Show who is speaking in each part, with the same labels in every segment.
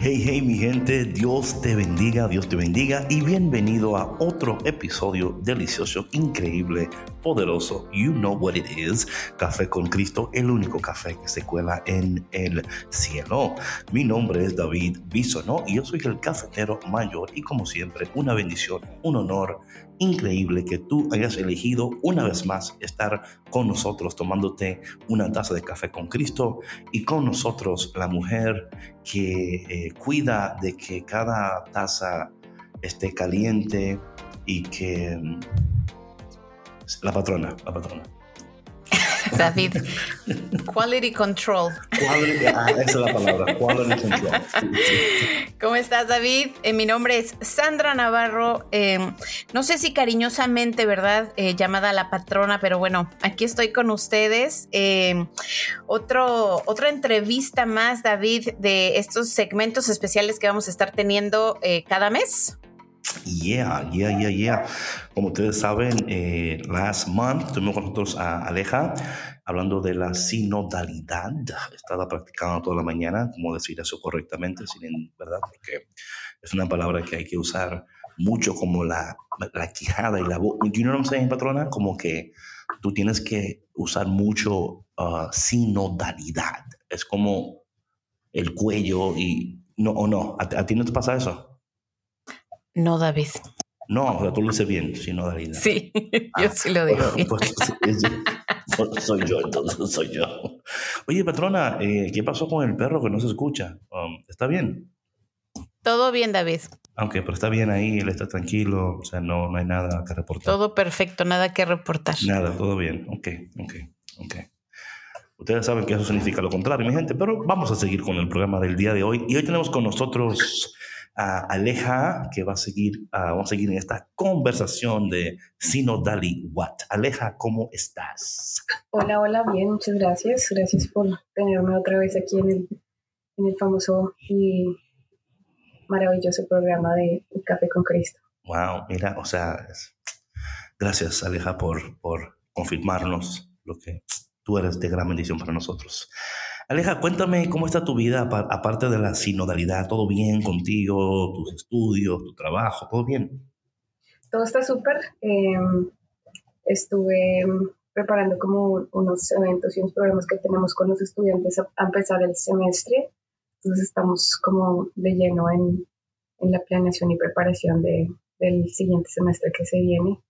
Speaker 1: Hey, hey, mi gente, Dios te bendiga, Dios te bendiga y bienvenido a otro episodio delicioso, increíble, poderoso. You know what it is. Café con Cristo, el único café que se cuela en el cielo. Mi nombre es David Bisonó y yo soy el cafetero mayor y como siempre, una bendición, un honor increíble que tú hayas elegido una vez más estar con nosotros tomándote una taza de café con Cristo y con nosotros la mujer que eh, cuida de que cada taza esté caliente y que mm, la patrona, la patrona.
Speaker 2: David, quality control.
Speaker 1: Quality, ah, esa es la palabra, quality control.
Speaker 2: ¿Cómo estás, David? Eh, mi nombre es Sandra Navarro. Eh, no sé si cariñosamente, ¿verdad? Eh, llamada la patrona, pero bueno, aquí estoy con ustedes. Eh, otro, otra entrevista más, David, de estos segmentos especiales que vamos a estar teniendo eh, cada mes.
Speaker 1: Yeah, yeah, yeah, yeah. Como ustedes saben, eh, last month tuvimos con nosotros a Aleja hablando de la sinodalidad. Estaba practicando toda la mañana cómo decir eso correctamente, sin, ¿verdad? Porque es una palabra que hay que usar mucho como la, la quijada y la voz. You know what I'm saying, patrona? Como que tú tienes que usar mucho uh, sinodalidad. Es como el cuello y... No, o no, ¿A, a ti no te pasa eso?
Speaker 2: No, David.
Speaker 1: No, o sea, tú lo dices bien, sinodalidad.
Speaker 2: Sí, yo sí lo digo. bien.
Speaker 1: Pues, es- soy- soy yo, entonces soy yo. Oye, patrona, eh, ¿qué pasó con el perro que no se escucha? Um, ¿Está bien?
Speaker 2: Todo bien, David.
Speaker 1: Aunque, pero está bien ahí, él está tranquilo, o sea, no, no hay nada que reportar.
Speaker 2: Todo perfecto, nada que reportar.
Speaker 1: Nada, todo bien. Ok, ok, ok. Ustedes saben que eso significa lo contrario, mi gente, pero vamos a seguir con el programa del día de hoy. Y hoy tenemos con nosotros a Aleja, que va a seguir, ah, vamos a seguir en esta conversación de Sinodali What. Aleja, ¿cómo estás?
Speaker 3: Hola, hola, bien, muchas gracias. Gracias por tenerme otra vez aquí en el, en el famoso y maravilloso programa de Café con Cristo.
Speaker 1: Wow, mira, o sea, es- gracias Aleja por, por confirmarnos lo que tú eres de gran bendición para nosotros. Aleja, cuéntame cómo está tu vida apa- aparte de la sinodalidad, ¿todo bien contigo, tus estudios, tu trabajo, todo bien?
Speaker 3: Todo está súper. eh, estuve preparando como unos eventos y unos programas que tenemos con los estudiantes a empezar el semestre. Entonces estamos como de lleno en, en la planeación y preparación de, del siguiente semestre que se viene.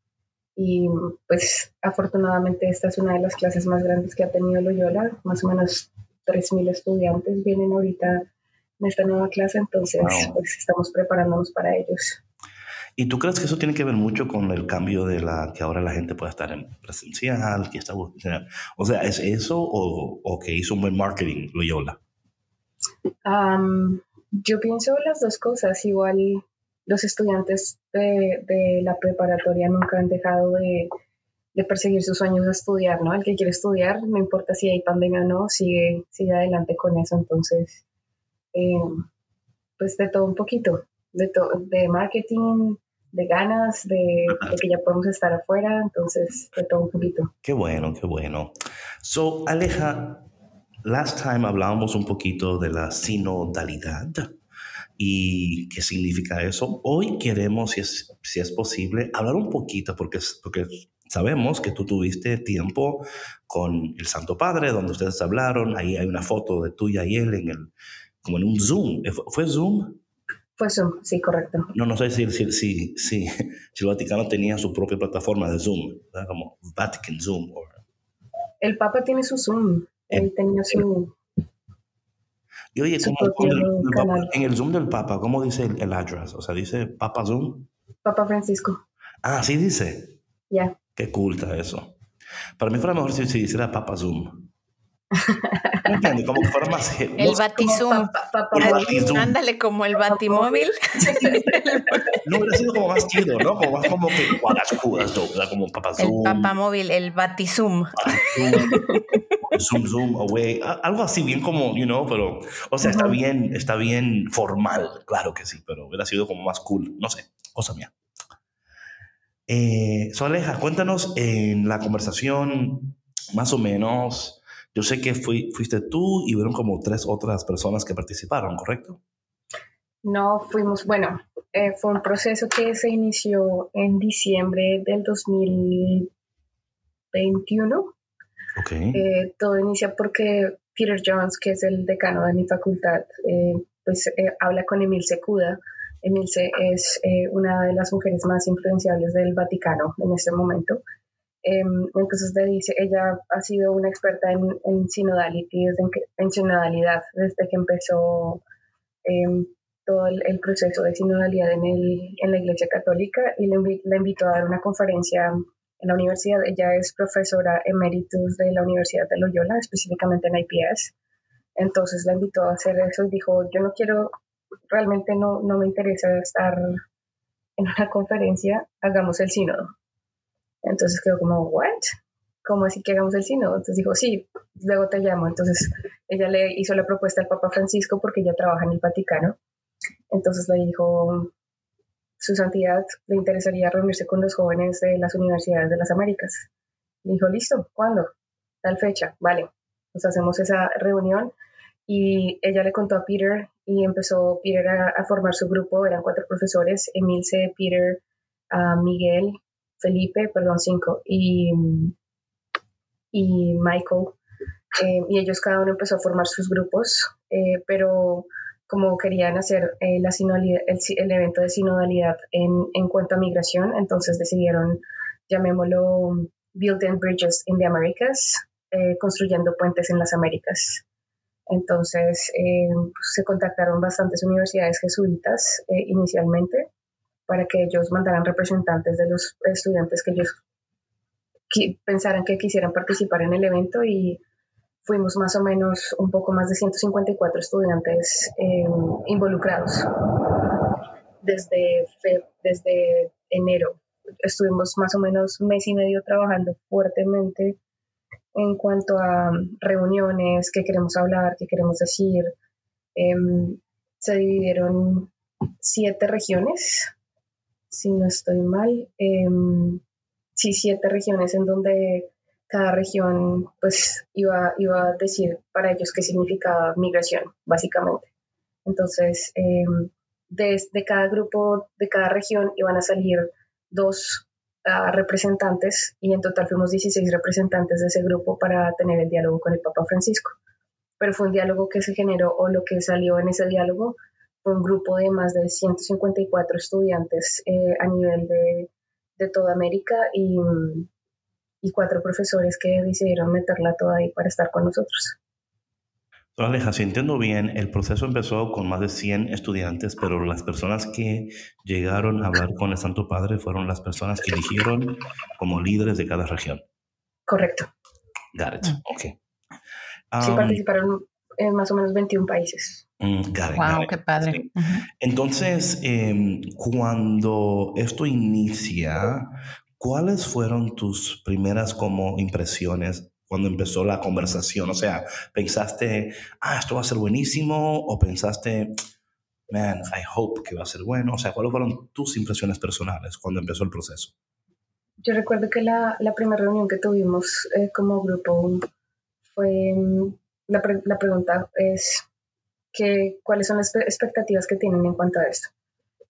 Speaker 3: Y pues afortunadamente esta es una de las clases más grandes que ha tenido Loyola, más o menos 3.000 estudiantes vienen ahorita en esta nueva clase, entonces
Speaker 1: Wow.
Speaker 3: pues estamos preparándonos para ellos.
Speaker 1: ¿Y tú crees que eso tiene que ver mucho con el cambio de la que ahora la gente puede estar en presencial, que está, o sea, ¿es eso o, o que hizo un buen marketing Loyola?
Speaker 3: Am, yo pienso las dos cosas, igual los estudiantes de, de la preparatoria nunca han dejado de, de perseguir sus sueños de estudiar, ¿no? El que quiere estudiar, no importa si hay pandemia o no, sigue, sigue adelante con eso, entonces, eh, pues de todo un poquito, de, de marketing, de ganas, de, de que ya podemos estar afuera, entonces, de todo un poquito.
Speaker 1: Qué bueno, qué bueno. So, Aleja, last time hablábamos un poquito de la sinodalidad y qué significa eso. Hoy queremos, si es, si es posible, hablar un poquito, porque, porque sabemos que tú tuviste tiempo con el Santo Padre, donde ustedes hablaron. Ahí hay una foto de tuya y él en el, como en un Zoom. ¿Fue- ¿Fue Zoom?
Speaker 3: Fue Zoom, sí, correcto.
Speaker 1: No, no sé si, si, si, si, si el Vaticano tenía su propia plataforma de Zoom, ¿verdad? como Vatican Zoom. o-
Speaker 3: El Papa tiene su Zoom. Él tenía su...
Speaker 1: Y oye, en el Zoom del Papa, ¿cómo dice el, el address? O sea, dice Papa Zoom.
Speaker 3: Papa Francisco.
Speaker 1: Ah, sí dice.
Speaker 3: Ya.
Speaker 1: Qué culta eso. Para mí fuera mejor si, si hiciera Papa Zoom. ¿Entiendes? Como que fuera más.
Speaker 2: El Batizum. Ándale, como el Batimóvil.
Speaker 1: no, hubiera sido como más chido, ¿no? Como más como que. Como Papa
Speaker 2: Zoom. El Papamóvil, el Batizum.
Speaker 1: Zoom, zoom, away. Algo así, bien como, you know, pero. O sea, está bien, está bien formal, claro que sí, pero hubiera sido como más cool. No sé, cosa mía. Eh, Soaleja, cuéntanos en la conversación, más o menos yo sé que fuiste tú y fueron como tres otras personas que participaron, ¿correcto?
Speaker 3: No, fuimos, bueno, eh, fue un proceso que se inició en diciembre del 2021.
Speaker 1: Okay.
Speaker 3: Eh, todo inicia porque Peter Jones, que es el decano de mi facultad, eh, pues habla con Emilce Secuda. Emilce es una de las mujeres más influenciables del Vaticano en este momento Em, entonces le dice, ella ha sido una experta en, en sinodality, desde en sinodalidad, desde que empezó em, todo el, proceso de sinodalidad en, el, en la Iglesia Católica y la invitó a dar una conferencia en la universidad. Ella es profesora emeritus de la Universidad de Loyola, específicamente en IPS. Entonces la invitó a hacer eso y dijo, yo no quiero, realmente no, no me interesa estar en una conferencia, hagamos el sínodo. Entonces quedó como, ¿what? ¿Cómo así que hagamos el sínodo? Entonces dijo, sí, luego te llamo. Entonces ella le hizo la propuesta al Papa Francisco porque ella trabaja en el Vaticano. Entonces le dijo, su santidad le interesaría reunirse con los jóvenes de las universidades de las Américas. Le dijo, listo, ¿cuándo? Tal fecha, vale. Pues hacemos esa reunión y ella le contó a Peter y empezó Peter a, formar su grupo, eran cuatro profesores, Emilce, Peter, Miguel, Felipe, perdón, cinco, y, y Michael. Eh, y ellos cada uno empezó a formar sus grupos, eh, pero como querían hacer eh, la el, evento de sinodalidad en, en, cuanto a migración, entonces decidieron, llamémoslo Building Bridges in the Americas, construyendo puentes en las Américas. Entonces pues, se contactaron bastantes universidades jesuitas inicialmente para que ellos mandaran representantes de los estudiantes que ellos pensaran que quisieran participar en el evento y fuimos más o menos un poco más de 154 estudiantes em, involucrados desde, desde enero. Estuvimos más o menos mes y medio trabajando fuertemente en cuanto a reuniones, qué queremos hablar, qué queremos decir. Em, se dividieron siete regiones si no estoy mal, em, sí, siete regiones en donde cada región pues iba, iba a decir para ellos qué significaba migración, básicamente. Entonces, desde em, cada grupo, de cada región, iban a salir dos representantes y en total fuimos 16 representantes de ese grupo para tener el diálogo con el Papa Francisco. Pero fue un diálogo que se generó o lo que salió en ese diálogo un grupo de más de 154 estudiantes eh, a nivel de, de, toda América y, y, cuatro profesores que decidieron meterla toda ahí para estar con nosotros.
Speaker 1: Aleja, si entiendo bien, el proceso empezó con más de 100 estudiantes, pero las personas que llegaron a hablar con el Santo Padre fueron las personas que eligieron como líderes de cada región.
Speaker 3: Correcto.
Speaker 1: Got it. Mm. Ok.
Speaker 3: sí, um, participaron en más o menos 21 países.
Speaker 1: Mm,
Speaker 2: wow, qué padre.
Speaker 1: Entonces, em, cuando esto inicia, ¿cuáles fueron tus primeras como impresiones cuando empezó la conversación? O sea, ¿pensaste, ah, esto va a ser buenísimo? ¿O pensaste, man, I hope que va a ser bueno? O sea, ¿cuáles fueron tus impresiones personales cuando empezó el proceso?
Speaker 3: Yo recuerdo que la, la primera reunión que tuvimos eh, como grupo fue, la, la pregunta es, cuáles son las expectativas que tienen en cuanto a esto.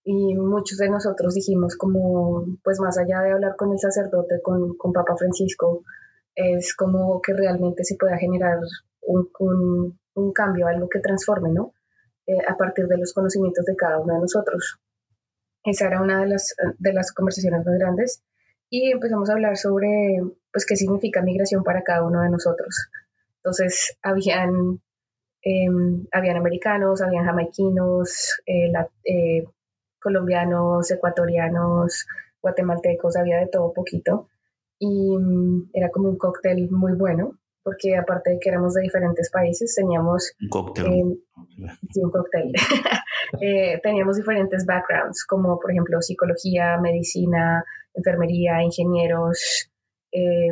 Speaker 3: Y muchos de nosotros dijimos como, pues más allá de hablar con el sacerdote, con, con Papa Francisco, es como que realmente se pueda generar un, un, un cambio, algo que transforme, ¿no? Eh, a partir de los conocimientos de cada uno de nosotros. Esa era una de las, de las conversaciones más grandes y empezamos a hablar sobre, pues, qué significa migración para cada uno de nosotros Entonces, habían, em, habían americanos, habían jamaiquinos, eh, eh, colombianos, ecuatorianos, guatemaltecos, había de todo poquito. Y mm, era como un cóctel muy bueno, porque aparte de que éramos de diferentes países, teníamos...
Speaker 1: Un cóctel.
Speaker 3: sí, un cóctel. Eh, teníamos diferentes backgrounds, como por ejemplo psicología, medicina, enfermería, ingenieros, eh,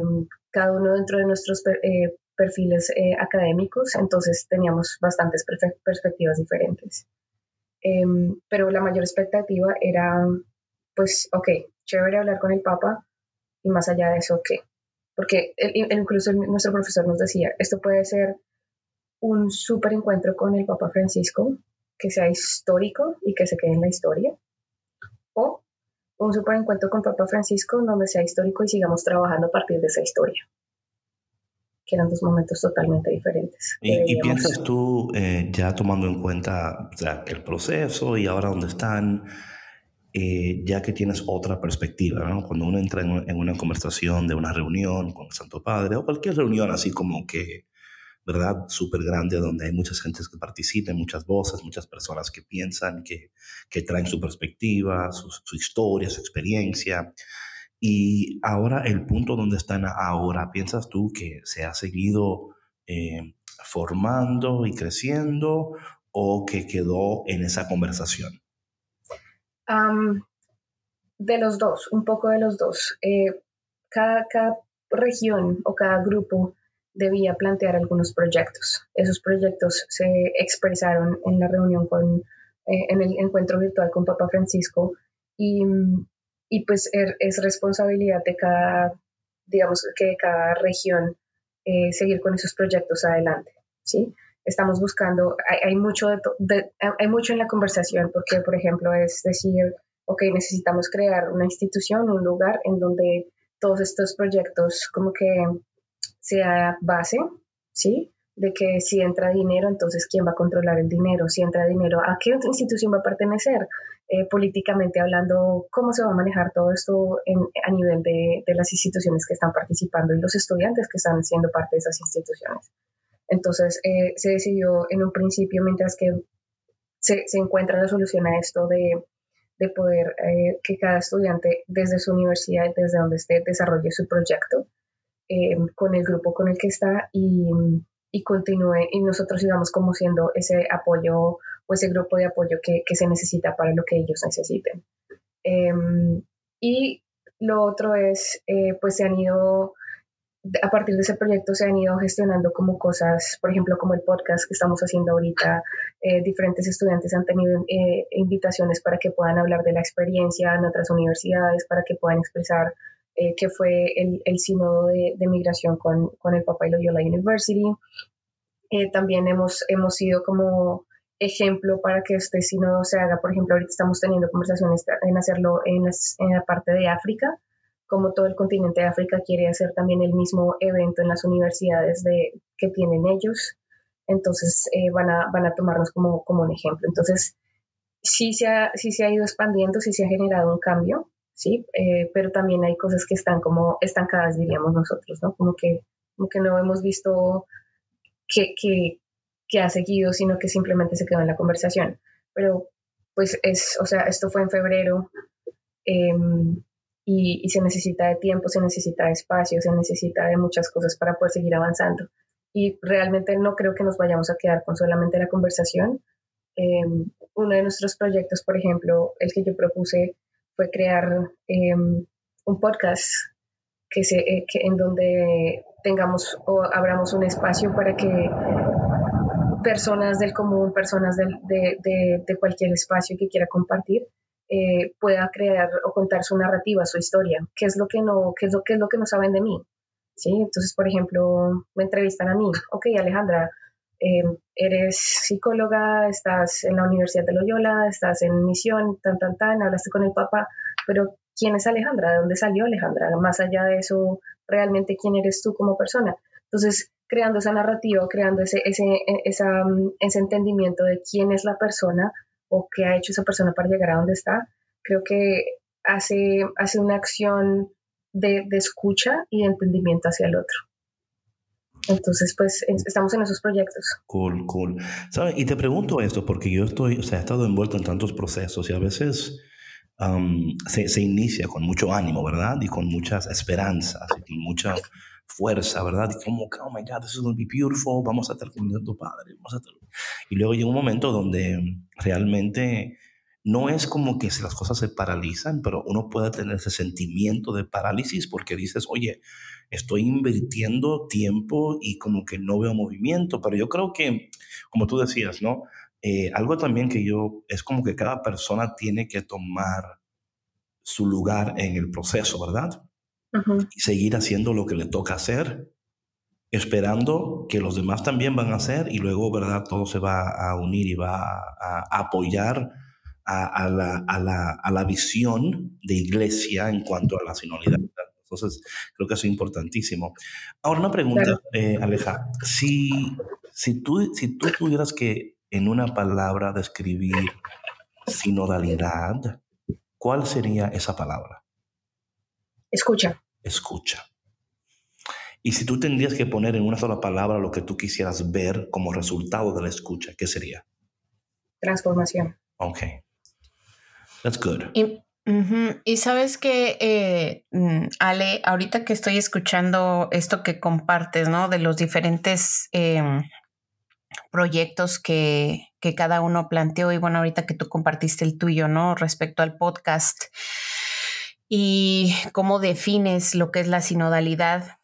Speaker 3: cada uno dentro de nuestros eh, perfiles académicos, entonces teníamos bastantes perspectivas diferentes. Em, pero la mayor expectativa era, pues, ok, chévere hablar con el Papa y más allá de eso, ¿qué? Porque incluso nuestro profesor nos decía, esto puede ser un súper encuentro con el Papa Francisco, que sea histórico y que se quede en la historia, o un súper encuentro con Papa Francisco donde sea histórico y sigamos trabajando a partir de esa historia que eran dos momentos totalmente diferentes.
Speaker 1: ¿Y, piensas tú, eh, ya tomando en cuenta el proceso y ahora dónde están, eh, ya que tienes otra perspectiva, ¿no? cuando uno entra en, una conversación de una reunión con el Santo Padre o cualquier reunión así como que, ¿verdad? Súper grande donde hay muchas gentes que participan, muchas voces, muchas personas que piensan, que, que traen su perspectiva, su, su historia, su experiencia. Y ahora el punto donde están ahora, ¿piensas tú que se ha seguido eh, formando y creciendo o que quedó en esa conversación?
Speaker 3: De los dos, un poco de los dos. Eh, cada, región o cada grupo debía plantear algunos proyectos. Esos proyectos se expresaron en la reunión con, eh, en el encuentro virtual con Papa Francisco y y pues er, es responsabilidad de cada, digamos que de cada región eh, seguir con esos proyectos adelante, ¿sí? Estamos buscando, hay, mucho, de, hay mucho en la conversación porque, por ejemplo, es decir, ok, necesitamos crear una institución, un lugar en donde todos estos proyectos como que sea base, ¿sí? de que si entra dinero, entonces quién va a controlar el dinero, si entra dinero, a qué institución va a pertenecer, eh, políticamente hablando, cómo se va a manejar todo esto a nivel de, las instituciones que están participando y los estudiantes que están siendo parte de esas instituciones. Entonces, eh, se decidió en un principio, mientras que se, encuentra la solución a esto de, poder eh, que cada estudiante desde su universidad, desde donde esté, desarrolle su proyecto con el grupo con el que está y y continúe y nosotros sigamos como siendo ese apoyo o ese grupo de apoyo que, que se necesita para lo que ellos necesiten. Em, y lo otro es, eh, pues se han ido, a partir de ese proyecto se han ido gestionando como cosas, por ejemplo, como el podcast que estamos haciendo ahorita, eh, diferentes estudiantes han tenido eh, invitaciones para que puedan hablar de la experiencia en otras universidades, para que puedan expresar eh, que fue el, el sínodo de, migración con, con, el Papa y Loyola University. También hemos, hemos sido como ejemplo para que este sínodo se haga. Por ejemplo, ahorita estamos teniendo conversaciones en hacerlo en la parte de África, como todo el continente de África quiere hacer también el mismo evento en las universidades de, que tienen ellos. Entonces eh, van, a, van a tomarnos como, como un ejemplo. Entonces, sí se, ha, sí se ha ido expandiendo, sí se ha generado un cambio. ¿sí? Eh, pero también hay cosas que están como estancadas, diríamos nosotros, ¿no? Como que, como que no hemos visto que, que, que, ha seguido, sino que simplemente se quedó en la conversación. Pero, pues, es, o sea, esto fue en febrero em, y, y, se necesita de tiempo, se necesita de espacio, se necesita de muchas cosas para poder seguir avanzando. Y realmente no creo que nos vayamos a quedar con solamente la conversación. Em, uno de nuestros proyectos, por ejemplo, el que yo propuse fue crear em, un podcast que se, eh, en donde tengamos o abramos un espacio para que personas del común, personas de, de, cualquier espacio que quiera compartir, eh, pueda crear o contar su narrativa, su historia, qué es lo que no, qué es lo, qué es lo que no saben de mí. ¿sí? Entonces, por ejemplo, me entrevistan a mí, ok, Alejandra, Em, eres psicóloga, estás en la Universidad de Loyola, estás en misión, tan, tan, tan, hablaste con el Papa, pero ¿quién es Alejandra? ¿De dónde salió Alejandra? Más allá de eso, realmente quién eres tú como persona. Entonces, creando esa narrativa, creando ese, ese, esa, ese entendimiento de quién es la persona o qué ha hecho esa persona para llegar a donde está, creo que hace, hace una acción de, de escucha y de entendimiento hacia el otro. Entonces, pues estamos en esos proyectos.
Speaker 1: Cool, cool. ¿Sabes? Y te pregunto esto porque yo estoy, o sea, he estado envuelto en tantos procesos y a veces se, se, inicia con mucho ánimo, ¿verdad? Y con muchas esperanzas y con mucha fuerza, ¿verdad? Y como, oh my God, this is going to be beautiful, vamos a estar tu padre, vamos a estar... Y luego llega un momento donde realmente no es como que las cosas se paralizan, pero uno puede tener ese sentimiento de parálisis porque dices, oye, estoy invirtiendo tiempo y como que no veo movimiento, pero yo creo que, como tú decías, ¿no? Eh, algo también que yo, es como que cada persona tiene que tomar su lugar en el proceso, ¿verdad? Y seguir haciendo lo que le toca hacer, esperando que los demás también van a hacer y luego, ¿verdad? Todo se va a unir y va a apoyar a, la, a, la, a, la, visión de iglesia en cuanto a la sinodalidad. Entonces, creo que eso es importantísimo. Ahora, una pregunta, eh, Aleja. Si, si, tú, si tú tuvieras que, en una palabra, describir sinodalidad, ¿cuál sería esa palabra?
Speaker 3: Escucha.
Speaker 1: Escucha. Y si tú tendrías que poner en una sola palabra lo que tú quisieras ver como resultado de la escucha, ¿qué sería?
Speaker 3: Transformación.
Speaker 1: Ok. That's good.
Speaker 2: Y, sabes que, eh, mm, Ale, ahorita que estoy escuchando esto que compartes, ¿no? De los diferentes em, proyectos que, que cada uno planteó y bueno, ahorita que tú compartiste el tuyo, ¿no? Respecto al podcast y cómo defines lo que es la sinodalidad.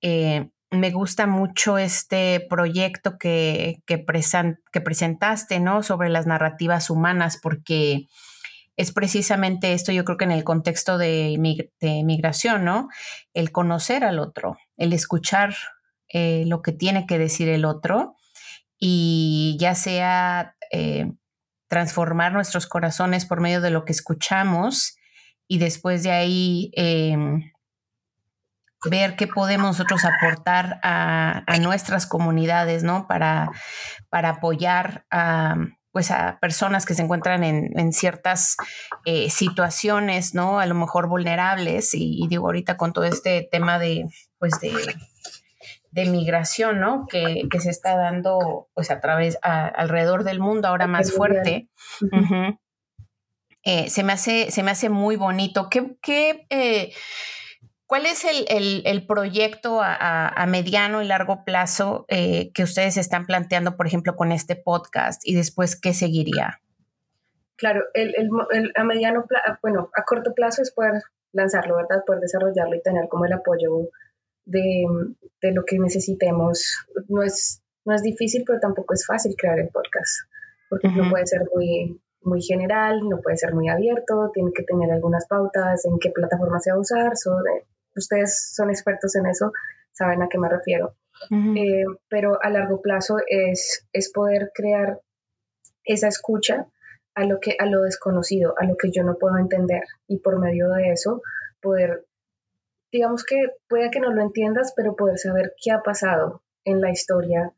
Speaker 2: Eh, me gusta mucho este proyecto que, que, presentaste, ¿no? Sobre las narrativas humanas, porque es precisamente esto, yo creo que en el contexto de, migración, ¿no? El conocer al otro, el escuchar eh, lo que tiene que decir el otro y ya sea eh, transformar nuestros corazones por medio de lo que escuchamos y después de ahí em, ver qué podemos nosotros aportar a, nuestras comunidades, ¿no? Para, para apoyar a pues a personas que se encuentran en, ciertas eh, situaciones, ¿no? A lo mejor vulnerables y, digo ahorita con todo este tema de, pues de, migración, ¿no? Que, se está dando pues a través, alrededor del mundo ahora más fuerte. Eh, se, me hace, se me hace muy bonito. ¿Qué, qué eh, ¿Cuál es el, proyecto a, mediano y largo plazo eh, que ustedes están planteando, por ejemplo, con este podcast y después qué seguiría?
Speaker 3: Claro, el, a mediano, bueno, a corto plazo es poder lanzarlo, ¿verdad? Poder desarrollarlo y tener como el apoyo de, lo que necesitemos. No es, no es difícil, pero tampoco es fácil crear el podcast, porque no puede ser muy, muy general, no puede ser muy abierto, tiene que tener algunas pautas en qué plataforma se va a usar, ustedes son expertos en eso, saben a qué me refiero. Eh, pero a largo plazo es, es poder crear esa escucha a lo, que, a lo desconocido, a lo que yo no puedo entender y por medio de eso poder, digamos que puede que no lo entiendas, pero poder saber qué ha pasado en la historia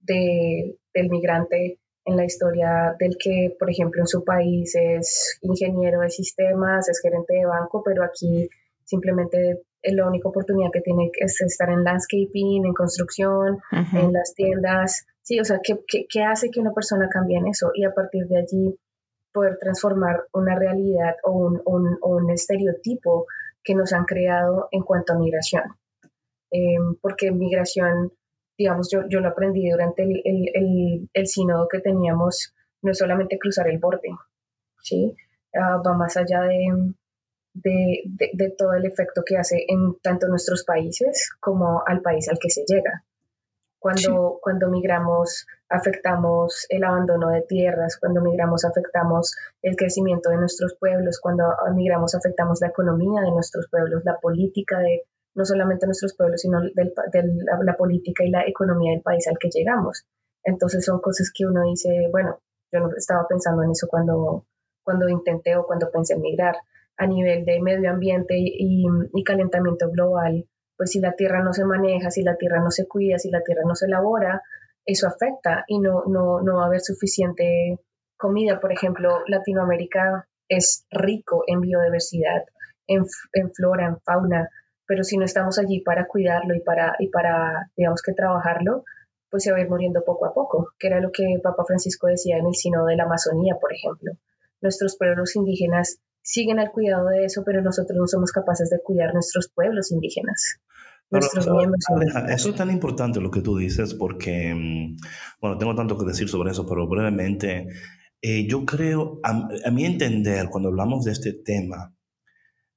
Speaker 3: del migrante, en la historia del que, por ejemplo, en su país es ingeniero de sistemas, es gerente de banco, pero aquí simplemente la única oportunidad que tiene es estar en landscaping, en construcción, en las tiendas. Sí, o sea, ¿qué, ¿qué, hace que una persona cambie en eso? Y a partir de allí poder transformar una realidad o un, un, un estereotipo que nos han creado en cuanto a migración. Em, porque migración, digamos, yo, yo lo aprendí durante el, el, el, sínodo que teníamos, no es solamente cruzar el borde, ¿sí? Ah, va más allá de, de, de, todo el efecto que hace en tanto nuestros países como al país al que se llega. Cuando, cuando migramos, afectamos el abandono de tierras, cuando migramos, afectamos el crecimiento de nuestros pueblos, cuando migramos, afectamos la economía de nuestros pueblos, la política de no solamente nuestros pueblos, sino de la, política y la economía del país al que llegamos. Entonces son cosas que uno dice, bueno, yo no estaba pensando en eso cuando, cuando intenté o cuando pensé en migrar a nivel de medio ambiente y, calentamiento global, pues si la tierra no se maneja, si la tierra no se cuida, si la tierra no se elabora, eso afecta y no, no, no va a haber suficiente comida. Por ejemplo, Latinoamérica es rico en biodiversidad, en, flora, en fauna, pero si no estamos allí para cuidarlo y para, y para digamos que trabajarlo, pues se va a ir muriendo poco a poco, que era lo que Papa Francisco decía en el Sino de la Amazonía, por ejemplo. Nuestros pueblos indígenas siguen al cuidado de eso, pero nosotros no somos capaces de cuidar nuestros pueblos indígenas. nuestros miembros
Speaker 1: eso es tan importante lo que tú dices porque, mm, bueno, tengo tanto que decir sobre eso, pero brevemente, eh, yo creo, a, a, mi entender, cuando hablamos de este tema,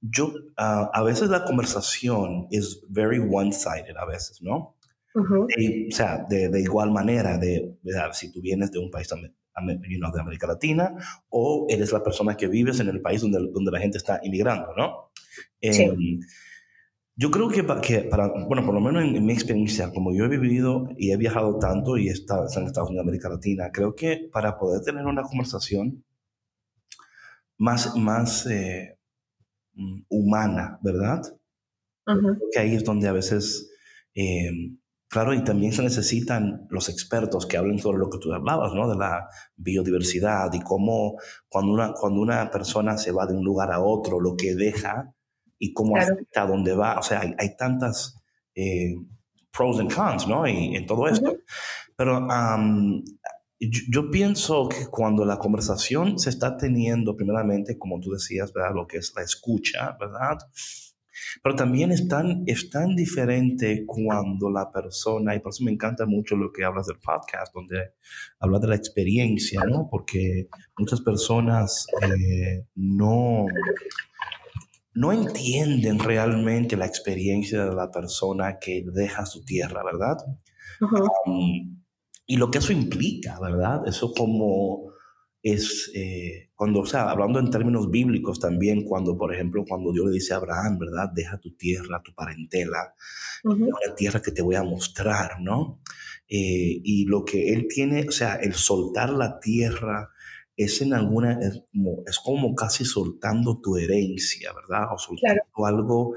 Speaker 1: yo, uh, a veces la conversación es very one-sided, a veces, ¿no? o sea, de, de, igual manera, de, de, si tú vienes de un país de América Latina o eres la persona que vives en el país donde, donde la gente está inmigrando, ¿no? Sí. Em, yo creo que, que, para, bueno, por lo menos en, en, mi experiencia, como yo he vivido y he viajado tanto y he estado en Estados Unidos, América Latina, creo que para poder tener una conversación más, más eh, humana, ¿verdad? Uh Que ahí es donde a veces eh, Claro, y también se necesitan los expertos que hablen sobre lo que tú hablabas, ¿no? De la biodiversidad y cómo cuando una, cuando una persona se va de un lugar a otro, lo que deja y cómo claro. afecta a dónde va. O sea, hay, hay tantas eh, pros and cons, ¿no? Y en todo esto. Uh -huh. Pero um, yo, yo, pienso que cuando la conversación se está teniendo, primeramente, como tú decías, ¿verdad? Lo que es la escucha, ¿verdad? Pero también es tan, es tan diferente cuando la persona, y por eso me encanta mucho lo que hablas del podcast, donde hablas de la experiencia, ¿no? Porque muchas personas eh, no, no entienden realmente la experiencia de la persona que deja su tierra, ¿verdad? Uh -huh. um, y lo que eso implica, ¿verdad? Eso como es eh, cuando, o sea, hablando en términos bíblicos también, cuando, por ejemplo, cuando Dios le dice a Abraham, ¿verdad? Deja tu tierra, tu parentela, uh -huh. la tierra que te voy a mostrar, ¿no? Eh, y lo que él tiene, o sea, el soltar la tierra es en alguna, es como, es como casi soltando tu herencia, ¿verdad? O soltando claro. algo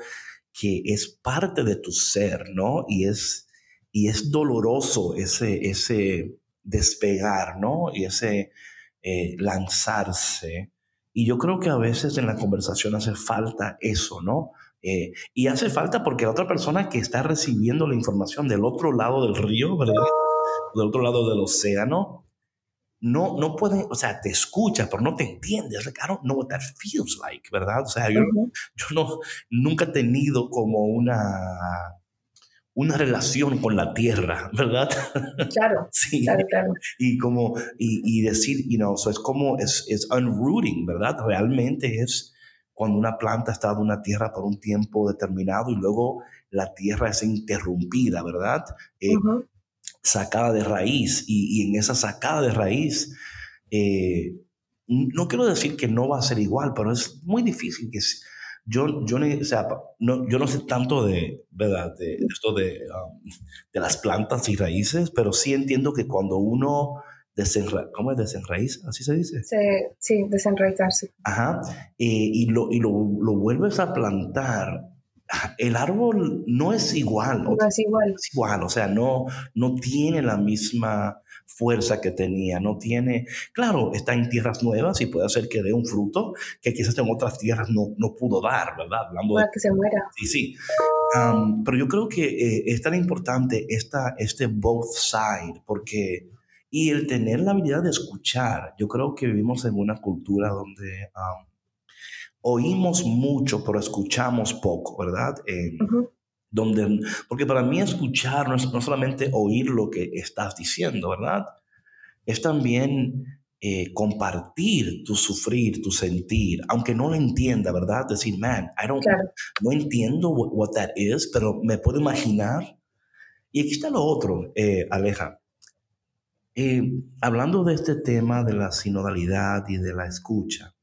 Speaker 1: que es parte de tu ser, ¿no? Y es, y es doloroso ese, ese despegar, ¿no? Y ese eh, lanzarse. Y yo creo que a veces en la conversación hace falta eso, ¿no? Eh, y hace falta porque la otra persona que está recibiendo la información del otro lado del río, ¿verdad? Del otro lado del océano, no, no puede, o sea, te escucha, pero no te entiende. Like, I don't know what that feels like, ¿verdad? O sea, yo, yo no, nunca he tenido como una una relación con la tierra, ¿verdad?
Speaker 3: Claro, sí. claro, claro.
Speaker 1: Y como, y, y decir, you know, so es como, es, es unrooting, ¿verdad? Realmente es cuando una planta está en una tierra por un tiempo determinado y luego la tierra es interrumpida, ¿verdad? Eh, uh -huh. Sacada de raíz y, y, en esa sacada de raíz, eh, no quiero decir que no va a ser igual, pero es muy difícil que yo, yo, o sea, no, yo no sé tanto de, ¿verdad? de, esto de, um, de, las plantas y raíces, pero sí entiendo que cuando uno desenra ¿cómo es desenraíz? ¿Así se dice?
Speaker 3: Sí, sí desenraizarse.
Speaker 1: Ajá, eh, y, lo, y lo, lo, vuelves a plantar, el árbol no es igual.
Speaker 3: No es igual.
Speaker 1: Es igual, o sea, no, no tiene la misma fuerza que tenía, no tiene, claro, está en tierras nuevas y puede hacer que dé un fruto que quizás en otras tierras no, no pudo dar, ¿verdad?
Speaker 3: Hablando Para de, que se muera.
Speaker 1: Sí, sí. Um, pero yo creo que eh, es tan importante esta, este both side, porque, y el tener la habilidad de escuchar, yo creo que vivimos en una cultura donde um, oímos mucho, pero escuchamos poco, ¿verdad? Eh, uh -huh donde, porque para mí escuchar no es no solamente oír lo que estás diciendo, ¿verdad? Es también eh, compartir tu sufrir, tu sentir, aunque no lo entienda, ¿verdad? Decir, man, I don't, claro. no entiendo what, what, that is, pero me puedo imaginar. Y aquí está lo otro, eh, Aleja. Eh, hablando de este tema de la sinodalidad y de la escucha,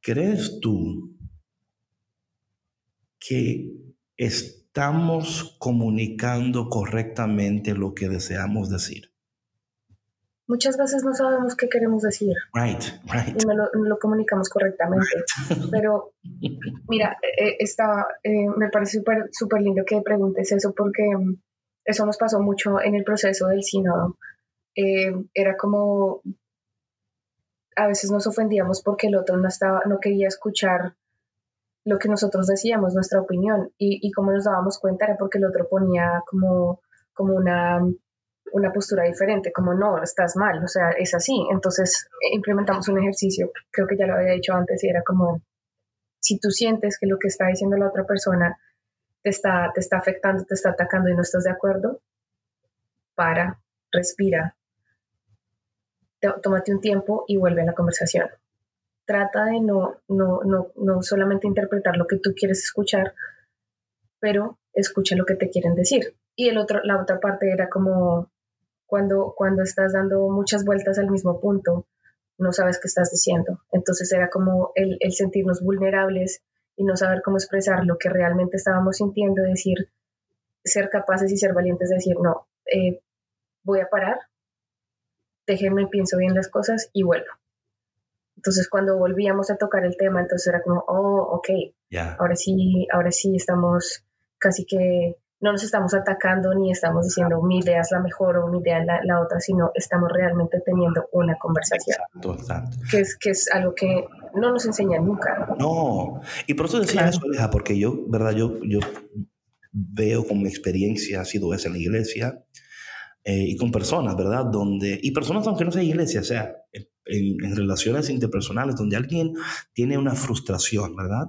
Speaker 1: ¿crees tú que estamos comunicando correctamente lo que deseamos decir.
Speaker 3: Muchas veces no sabemos qué queremos decir.
Speaker 1: Right, right.
Speaker 3: Y no lo, no lo comunicamos correctamente. Right. Pero, mira, eh, está, eh, me parece súper super lindo que preguntes eso porque mm, eso nos pasó mucho en el proceso del sínodo. Eh, era como, a veces nos ofendíamos porque el otro no, estaba, no quería escuchar lo que nosotros decíamos, nuestra opinión, y, y como nos dábamos cuenta era porque el otro ponía como, como una, una postura diferente, como no, estás mal, o sea, es así. Entonces implementamos un ejercicio, creo que ya lo había dicho antes, y era como, si tú sientes que lo que está diciendo la otra persona te está, te está afectando, te está atacando y no estás de acuerdo, para, respira, tómate un tiempo y vuelve a la conversación. Trata de no, no, no, no solamente interpretar lo que tú quieres escuchar, pero escucha lo que te quieren decir. Y el otro, la otra parte era como cuando, cuando estás dando muchas vueltas al mismo punto, no sabes qué estás diciendo. Entonces era como el, sentirnos vulnerables y no saber cómo expresar lo que realmente estábamos sintiendo, decir, ser capaces y ser valientes de decir, no, eh, voy a parar, déjenme, pienso bien las cosas y vuelvo. Entonces cuando volvíamos a tocar el tema, entonces era como, oh, ok, ahora sí, ahora sí estamos casi que no nos estamos atacando ni estamos diciendo mi idea es la mejor o mi idea es la, otra, sino estamos realmente teniendo una conversación. Exacto, exacto. Que es, que es algo que no nos enseñan nunca.
Speaker 1: No, y por eso decía eso, Aleja, porque yo, ¿verdad? Yo, yo veo como mi experiencia ha sido esa en la iglesia eh, y con personas, ¿verdad? Donde, y personas aunque no sea iglesia, o sea, en, relaciones interpersonales, donde alguien tiene una frustración, ¿verdad?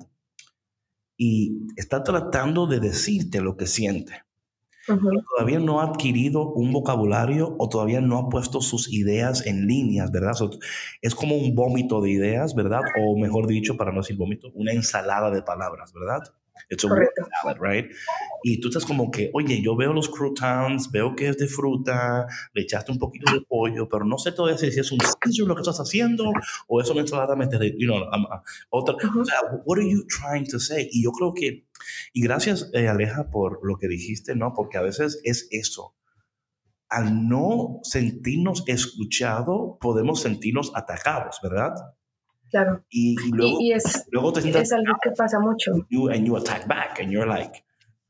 Speaker 1: Y está tratando de decirte lo que siente. Todavía no ha adquirido un vocabulario o todavía no ha puesto sus ideas en líneas, ¿verdad? es como un vómito de ideas, ¿verdad? O mejor dicho, para no decir vómito, una ensalada de palabras, ¿verdad? It's a salad, right? Y tú estás como que, oye, yo veo los croutons, veo que es de fruta, le echaste un poquito de pollo, pero no sé todavía si es un sitio lo que estás haciendo o es una ensalada you know, uh, otra. O sea, what are you trying to say? Y yo creo que, y gracias, eh, Aleja, por lo que dijiste, ¿no? Porque a veces es eso. Al no sentirnos escuchados, podemos sentirnos atacados, ¿verdad?
Speaker 3: Claro.
Speaker 1: Y, luego,
Speaker 3: y, es, luego te sientas, es algo que pasa mucho.
Speaker 1: You, and you attack back and you're like,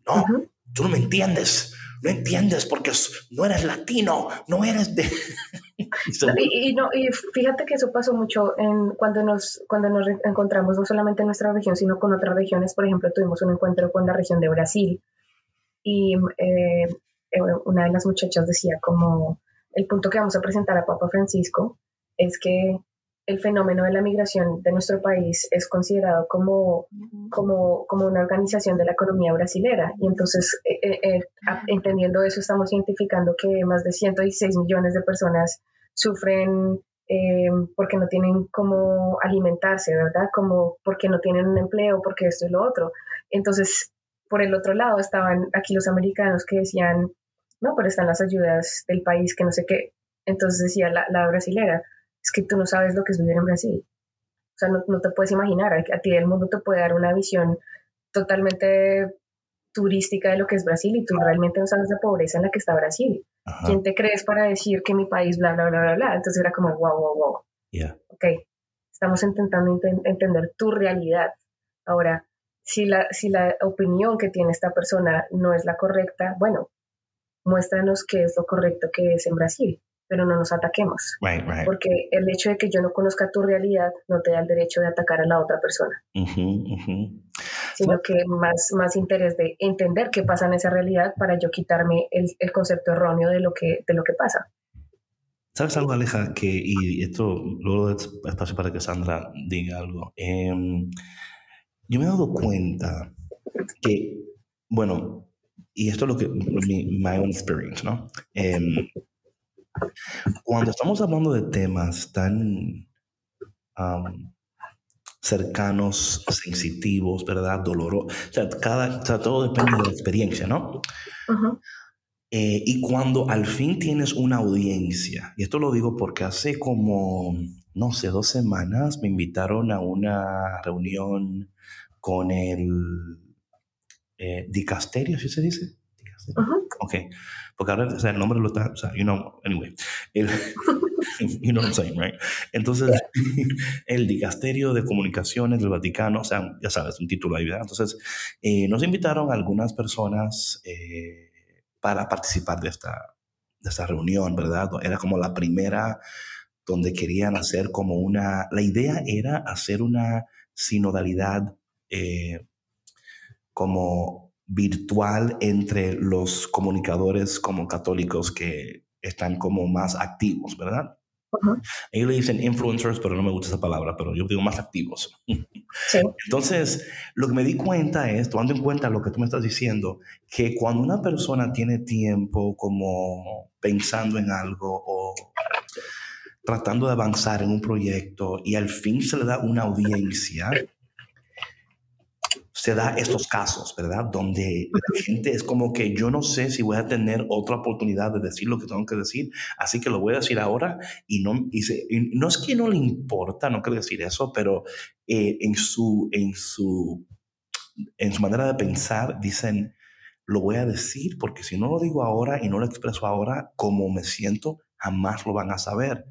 Speaker 1: no, tú no me entiendes, no entiendes porque no eres latino, no eres de...
Speaker 3: y, no, y fíjate que eso pasó mucho en, cuando, nos, cuando nos encontramos no solamente en nuestra región, sino con otras regiones. Por ejemplo, tuvimos un encuentro con la región de Brasil y eh, eh, una de las muchachas decía como el punto que vamos a presentar a Papa Francisco es que el fenómeno de la migración de nuestro país es considerado como, como, como una organización de la economía brasilera. Y entonces, eh, eh, eh, entendiendo eso, estamos identificando que más de 116 millones de personas sufren porque no tienen cómo alimentarse, ¿verdad? Como porque no tienen un empleo, porque esto y lo otro. Entonces, por el otro lado, estaban aquí los americanos que decían, no, pero están las ayudas del país, que no sé qué. Entonces decía la, la brasilera, es que tú no sabes lo que es vivir en Brasil. O sea, no, no te puedes imaginar, a, ti el mundo te puede dar una visión totalmente turística de lo que es Brasil y tú realmente no sabes la pobreza en la que está Brasil. ¿Quién te crees para decir que mi país, bla, bla, bla, bla, bla? Entonces era como, wow, wow, wow.
Speaker 1: Yeah.
Speaker 3: Ok, estamos intentando entender tu realidad. Ahora, si la, si la opinión que tiene esta persona no es la correcta, bueno, muéstranos qué es lo correcto que es en Brasil pero no nos ataquemos. Porque el hecho de que yo no conozca tu realidad no te da el derecho de atacar a la otra persona. Sino que más, más interés de entender qué pasa en esa realidad para yo quitarme el, el, concepto erróneo de lo que, de lo que pasa.
Speaker 1: ¿Sabes algo, Aleja? Que, y esto luego es espacio para que Sandra diga algo. Em, yo me he dado cuenta que, bueno, y esto es lo que, mi my own experience, ¿no? Eh, cuando estamos hablando de temas tan cercanos, sensitivos, ¿verdad? Dolorosos, o sea, cada, todo depende de la experiencia, ¿no? Eh, y cuando al fin tienes una audiencia, y esto lo digo porque hace como, no sé, dos semanas me invitaron a una reunión con el eh, dicasterio, ¿sí se dice? Ok, porque ahora o sea, el nombre lo está, o sea, you know, anyway, el, you know what I'm saying, right? Entonces, el dicasterio de comunicaciones del Vaticano, o sea, ya sabes, un título ahí, ¿verdad? Entonces, eh, nos invitaron a algunas personas eh, para participar de esta, de esta reunión, ¿verdad? Era como la primera donde querían hacer como una, la idea era hacer una sinodalidad eh, como virtual entre los comunicadores como católicos que están como más activos, ¿verdad? Ellos le dicen influencers, pero no me gusta esa palabra, pero yo digo más activos. Entonces, lo que me di cuenta es, tomando en cuenta lo que tú me estás diciendo, que cuando una persona tiene tiempo como pensando en algo o tratando de avanzar en un proyecto y al fin se le da una audiencia, se da estos casos, ¿verdad? Donde la gente es como que yo no sé si voy a tener otra oportunidad de decir lo que tengo que decir, así que lo voy a decir ahora y no, y no es que no le importa, no quiero decir eso, pero eh, en, su, en, su, en su manera de pensar dicen, lo voy a decir porque si no lo digo ahora y no lo expreso ahora como me siento, jamás lo van a saber.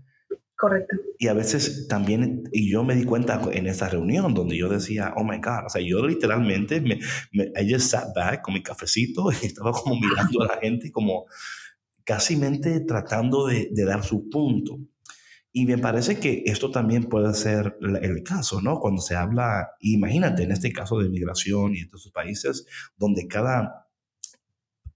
Speaker 3: Correcto.
Speaker 1: Y a veces también, y yo me di cuenta en esa reunión donde yo decía, oh my God, o sea, yo literalmente me, me I just sat back con mi cafecito y estaba como mirando a la gente como casi mente tratando de, de, dar su punto. Y me parece que esto también puede ser el caso, ¿no? Cuando se habla, imagínate en este caso de migración y de estos países, donde cada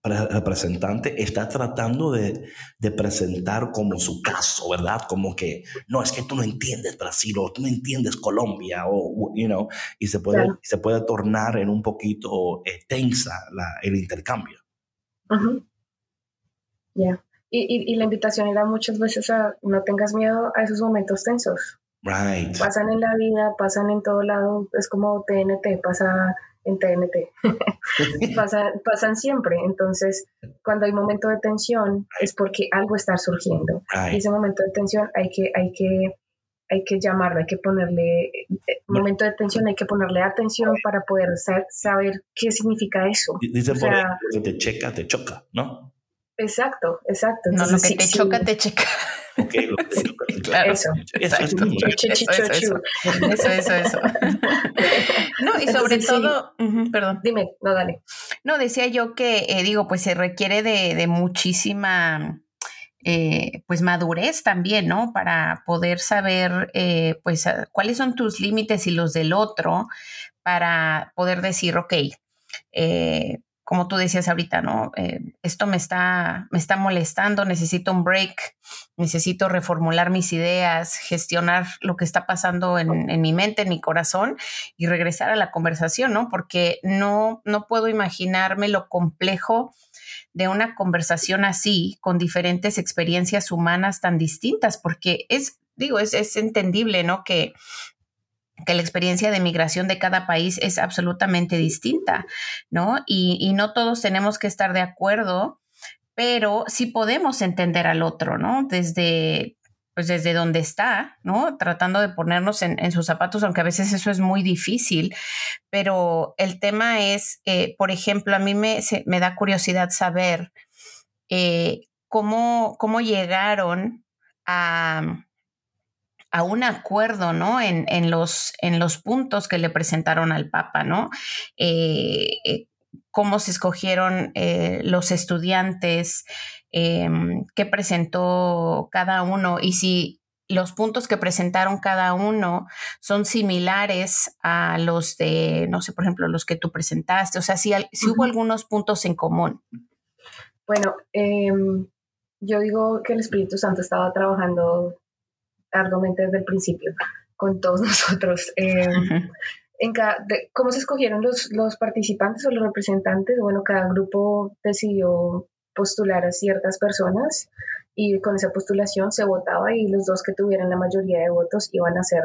Speaker 1: representante está tratando de, de, presentar como su caso, ¿verdad? Como que, no, es que tú no entiendes Brasil o tú no entiendes Colombia o, you know, y se puede, se puede tornar en un poquito eh, tensa la, el intercambio.
Speaker 3: Ya. Y, y, la invitación era muchas veces a no tengas miedo a esos momentos tensos.
Speaker 1: Right.
Speaker 3: Pasan en la vida, pasan en todo lado, es como TNT, pasa en TNT. pasan, pasan siempre. Entonces, cuando hay momento de tensión, es porque algo está surgiendo. Y ese momento de tensión hay que, hay que, hay que llamarlo, hay que ponerle, eh, momento de tensión, hay que ponerle atención para poder saber qué significa eso.
Speaker 1: Dice o sea, que te checa, te choca, ¿no?
Speaker 3: Exacto, exacto.
Speaker 2: no, lo que te choca, te checa.
Speaker 1: Ok, lo
Speaker 2: claro. Eso. Eso, eso, eso, eso, No, y sobre todo, perdón.
Speaker 3: Dime, no, dale.
Speaker 2: No, decía yo que, eh, digo, pues se requiere de, de muchísima... Eh, pues madurez también, ¿no? Para poder saber, eh, pues, cuáles son tus límites y los del otro, para poder decir, ok, eh, como tú decías ahorita, ¿no? Eh, esto me está, me está molestando, necesito un break, necesito reformular mis ideas, gestionar lo que está pasando en, en, mi mente, en mi corazón y regresar a la conversación, ¿no? Porque no, no puedo imaginarme lo complejo de una conversación así, con diferentes experiencias humanas tan distintas, porque es, digo, es, es entendible, ¿no? Que que la experiencia de migración de cada país es absolutamente distinta, ¿no? Y, no todos tenemos que estar de acuerdo, pero sí podemos entender al otro, ¿no? Desde, pues desde donde está, ¿no? Tratando de ponernos en, sus zapatos, aunque a veces eso es muy difícil, pero el tema es, eh, por ejemplo, a mí me, me da curiosidad saber eh, cómo, cómo llegaron a a un acuerdo, ¿no? En, en, los, en los puntos que le presentaron al Papa, ¿no? Eh, eh, cómo se escogieron eh, los estudiantes, em, qué presentó cada uno y si los puntos que presentaron cada uno son similares a los de, no sé, por ejemplo, los que tú presentaste, o sea, si, si hubo algunos puntos en común.
Speaker 3: Bueno, em, yo digo que el Espíritu Santo estaba trabajando arduamente desde el principio con todos nosotros. Eh, en cada, ¿Cómo se escogieron los, los participantes o los representantes? Bueno, cada grupo decidió postular a ciertas personas y con esa postulación se votaba y los dos que tuvieran la mayoría de votos iban a ser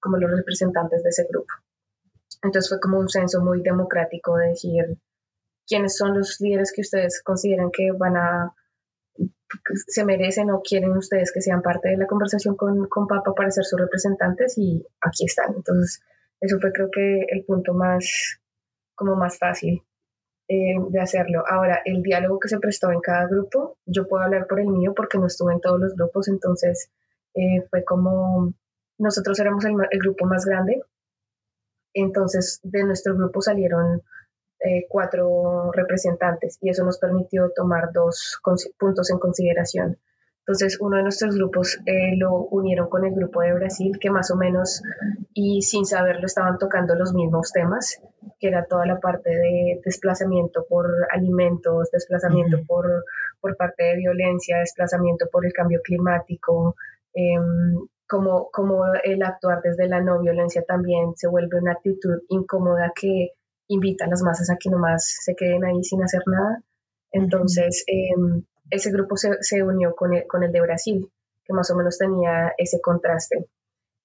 Speaker 3: como los representantes de ese grupo. Entonces fue como un censo muy democrático de decir quiénes son los líderes que ustedes consideran que van a se merecen o quieren ustedes que sean parte de la conversación con, con Papa para ser sus representantes y aquí están. Entonces, eso fue creo que el punto más, como más fácil eh, de hacerlo. Ahora, el diálogo que se prestó en cada grupo, yo puedo hablar por el mío porque no estuve en todos los grupos, entonces eh, fue como nosotros éramos el, el grupo más grande, entonces de nuestro grupo salieron eh, cuatro representantes y eso nos permitió tomar dos puntos en consideración. Entonces, uno de nuestros grupos eh, lo unieron con el grupo de Brasil, que más o menos, y sin saberlo, estaban tocando los mismos temas, que era toda la parte de desplazamiento por alimentos, desplazamiento por, por parte de violencia, desplazamiento por el cambio climático, em, como, como el actuar desde la no violencia también se vuelve una actitud incómoda que invita a las masas a que nomás se queden ahí sin hacer nada. Entonces, em, ese grupo se, unió con el, con el, de Brasil, que más o menos tenía ese contraste.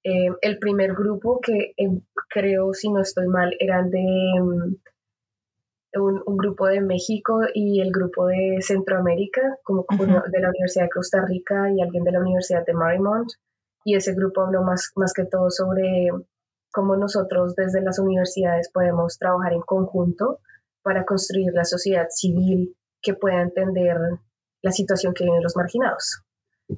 Speaker 3: Em, el primer grupo que em, creo, si no estoy mal, eran de un, grupo de México y el grupo de Centroamérica, como de la Universidad de Costa Rica y alguien de la Universidad de Marymount y ese grupo habló más, más que todo sobre cómo nosotros desde las universidades podemos trabajar en conjunto para construir la sociedad civil que pueda entender la situación que viven los marginados.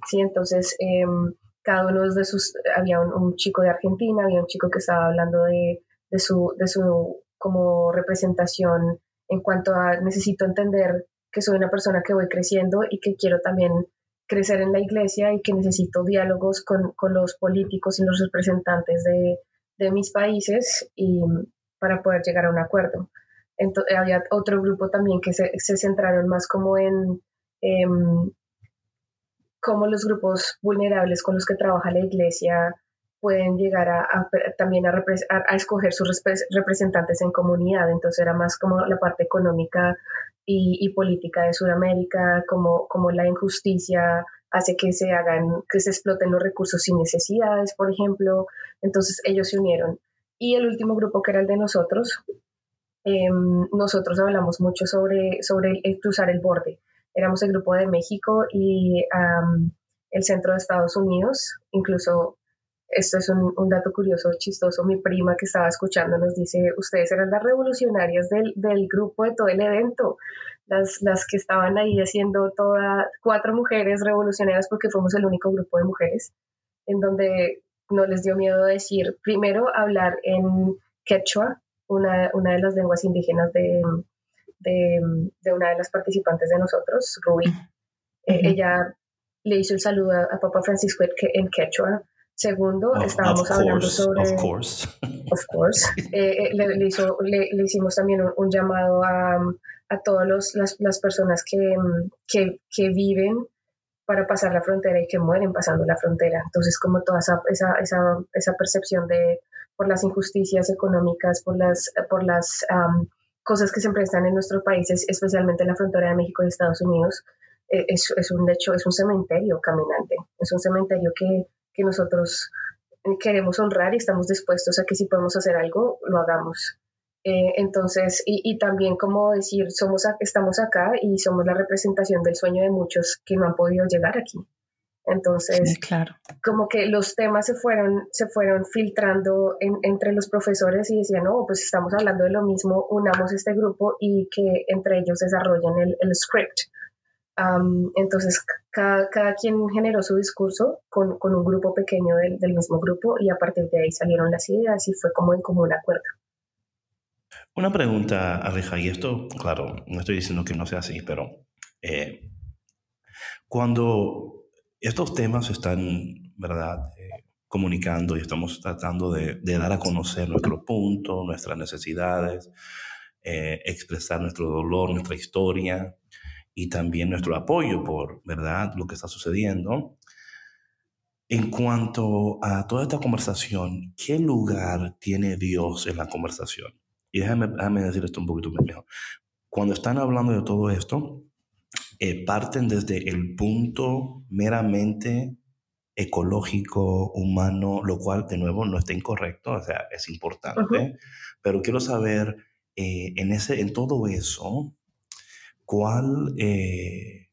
Speaker 3: ¿Sí? Entonces, em, cada uno de sus, había un, chico de Argentina, había un chico que estaba hablando de, de, su, de su como representación en cuanto a necesito entender que soy una persona que voy creciendo y que quiero también crecer en la iglesia y que necesito diálogos con, con los políticos y los representantes de, de, mis países y para poder llegar a un acuerdo. Entonces, había otro grupo también que se, se centraron más como en eh, cómo los grupos vulnerables con los que trabaja la iglesia pueden llegar a, también a, a, escoger sus representantes en comunidad. Entonces era más como la parte económica y, política de Sudamérica, como, como la injusticia hace que se hagan, que se exploten los recursos sin necesidades, por ejemplo. Entonces ellos se unieron. Y el último grupo, que era el de nosotros, em, nosotros hablamos mucho sobre, sobre el, cruzar el borde. Éramos el grupo de México y el centro de Estados Unidos, incluso esto es un, un, dato curioso, chistoso. Mi prima que estaba escuchando nos dice, ustedes eran las revolucionarias del, del grupo de todo el evento, las, las que estaban ahí haciendo todas, cuatro mujeres revolucionarias porque fuimos el único grupo de mujeres, en donde no les dio miedo decir, primero hablar en quechua, una, una de las lenguas indígenas de, de, de, una de las participantes de nosotros, Rubí. Eh, ella le hizo el saludo a, a Papa Francisco en quechua Segundo, estábamos hablando sobre...
Speaker 1: Of course.
Speaker 3: Of course. Eh, eh, le, hizo, le, hicimos también un, llamado a, a todas las, las, personas que, que, que, viven para pasar la frontera y que mueren pasando la frontera. Entonces, como toda esa, esa, esa, esa percepción de por las injusticias económicas, por las, por las cosas que siempre están en nuestros países, especialmente en la frontera de México y Estados Unidos, eh, es, es, un, hecho, es un cementerio caminante. Es un cementerio que que nosotros queremos honrar y estamos dispuestos a que si podemos hacer algo, lo hagamos. Eh, entonces, y, también como decir, somos, estamos acá y somos la representación del sueño de muchos que no han podido llegar aquí. Entonces,
Speaker 2: claro.
Speaker 3: como que los temas se fueron, se fueron filtrando entre los profesores y decían, no, pues estamos hablando de lo mismo, unamos este grupo y que entre ellos desarrollen el, el script entonces, cada, cada, quien generó su discurso con, con un grupo pequeño del, del, mismo grupo y a partir de ahí salieron las ideas y fue como en común acuerdo.
Speaker 1: Una pregunta, Aleja, y esto, claro, no estoy diciendo que no sea así, pero eh, cuando estos temas están, ¿verdad?, eh, comunicando y estamos tratando de, de, dar a conocer nuestro punto, nuestras necesidades, eh, expresar nuestro dolor, nuestra historia, y también nuestro apoyo por, ¿verdad?, lo que está sucediendo. En cuanto a toda esta conversación, ¿qué lugar tiene Dios en la conversación? Y déjame, déjame decir esto un poquito mejor. Cuando están hablando de todo esto, eh, parten desde el punto meramente ecológico, humano, lo cual de nuevo no está incorrecto, o sea, es importante, pero quiero saber eh, en, ese, en todo eso, ¿cuál, eh,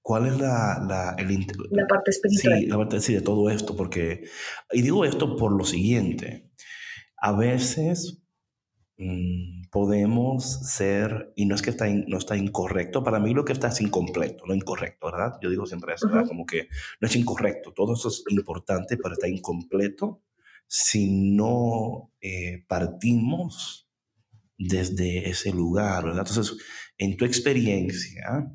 Speaker 1: cuál es la, la,
Speaker 3: la parte espiritual?
Speaker 1: Sí, la parte sí, de todo esto, porque, y digo esto por lo siguiente, a veces mm, podemos ser, y no es que está no está incorrecto, para mí lo que está es incompleto, no incorrecto, ¿verdad? Yo digo siempre eso, como que no es incorrecto, todo eso es importante, pero está incompleto si no eh, partimos desde ese lugar. Entonces, en tu experiencia,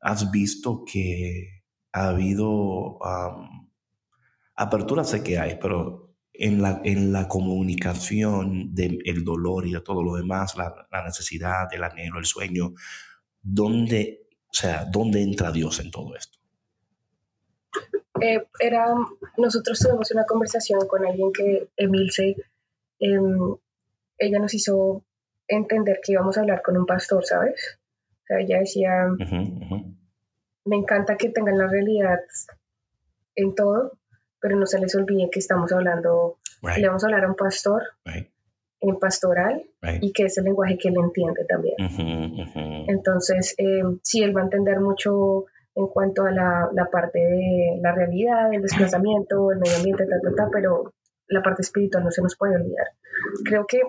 Speaker 1: has visto que ha habido apertura, sé que hay, pero en la, en la comunicación del dolor y de todo lo demás, la, la, necesidad, el anhelo, el sueño, ¿dónde, o sea, ¿dónde entra Dios en todo esto?
Speaker 3: Eh, era, nosotros tuvimos una conversación con alguien que Emilce, em, ella nos hizo entender que íbamos a hablar con un pastor, ¿sabes? O sea, ella decía, me encanta que tengan la realidad en todo, pero no se les olvide que estamos hablando, le vamos a hablar a un pastor en pastoral y que es el lenguaje que él entiende también. Entonces, eh, sí, él va a entender mucho en cuanto a la, la, parte de la realidad, el desplazamiento, el medio ambiente, pero la parte espiritual no se nos puede olvidar. Creo que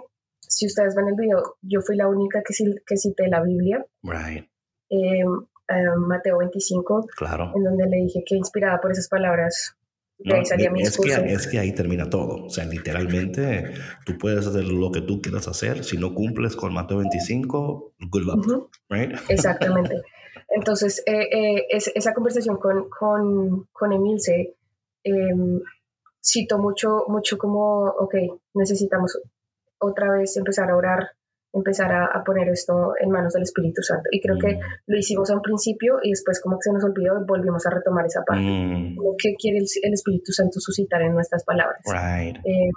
Speaker 3: si ustedes ven el video, yo fui la única que, que cité la Biblia.
Speaker 1: Right.
Speaker 3: Eh, eh, Mateo 25,
Speaker 1: claro.
Speaker 3: en donde le dije que inspirada por esas palabras, mi
Speaker 1: es que, es que ahí termina todo. O sea, literalmente tú puedes hacer lo que tú quieras hacer. Si no cumples con Mateo 25, good luck. right?
Speaker 3: Exactamente. Entonces, eh, eh, esa conversación con, con, con Emilce em, citó mucho, mucho como, ok, necesitamos otra vez empezar a orar, empezar a, poner esto en manos del Espíritu Santo. Y creo que mm. lo hicimos al principio y después como que se nos olvidó, volvimos a retomar esa parte. Mm. Lo que quiere el, Espíritu Santo suscitar en nuestras palabras.
Speaker 1: Eh,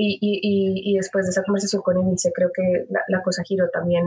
Speaker 3: y, y, y, después de esa conversación con Emilce, creo que la, la cosa giró también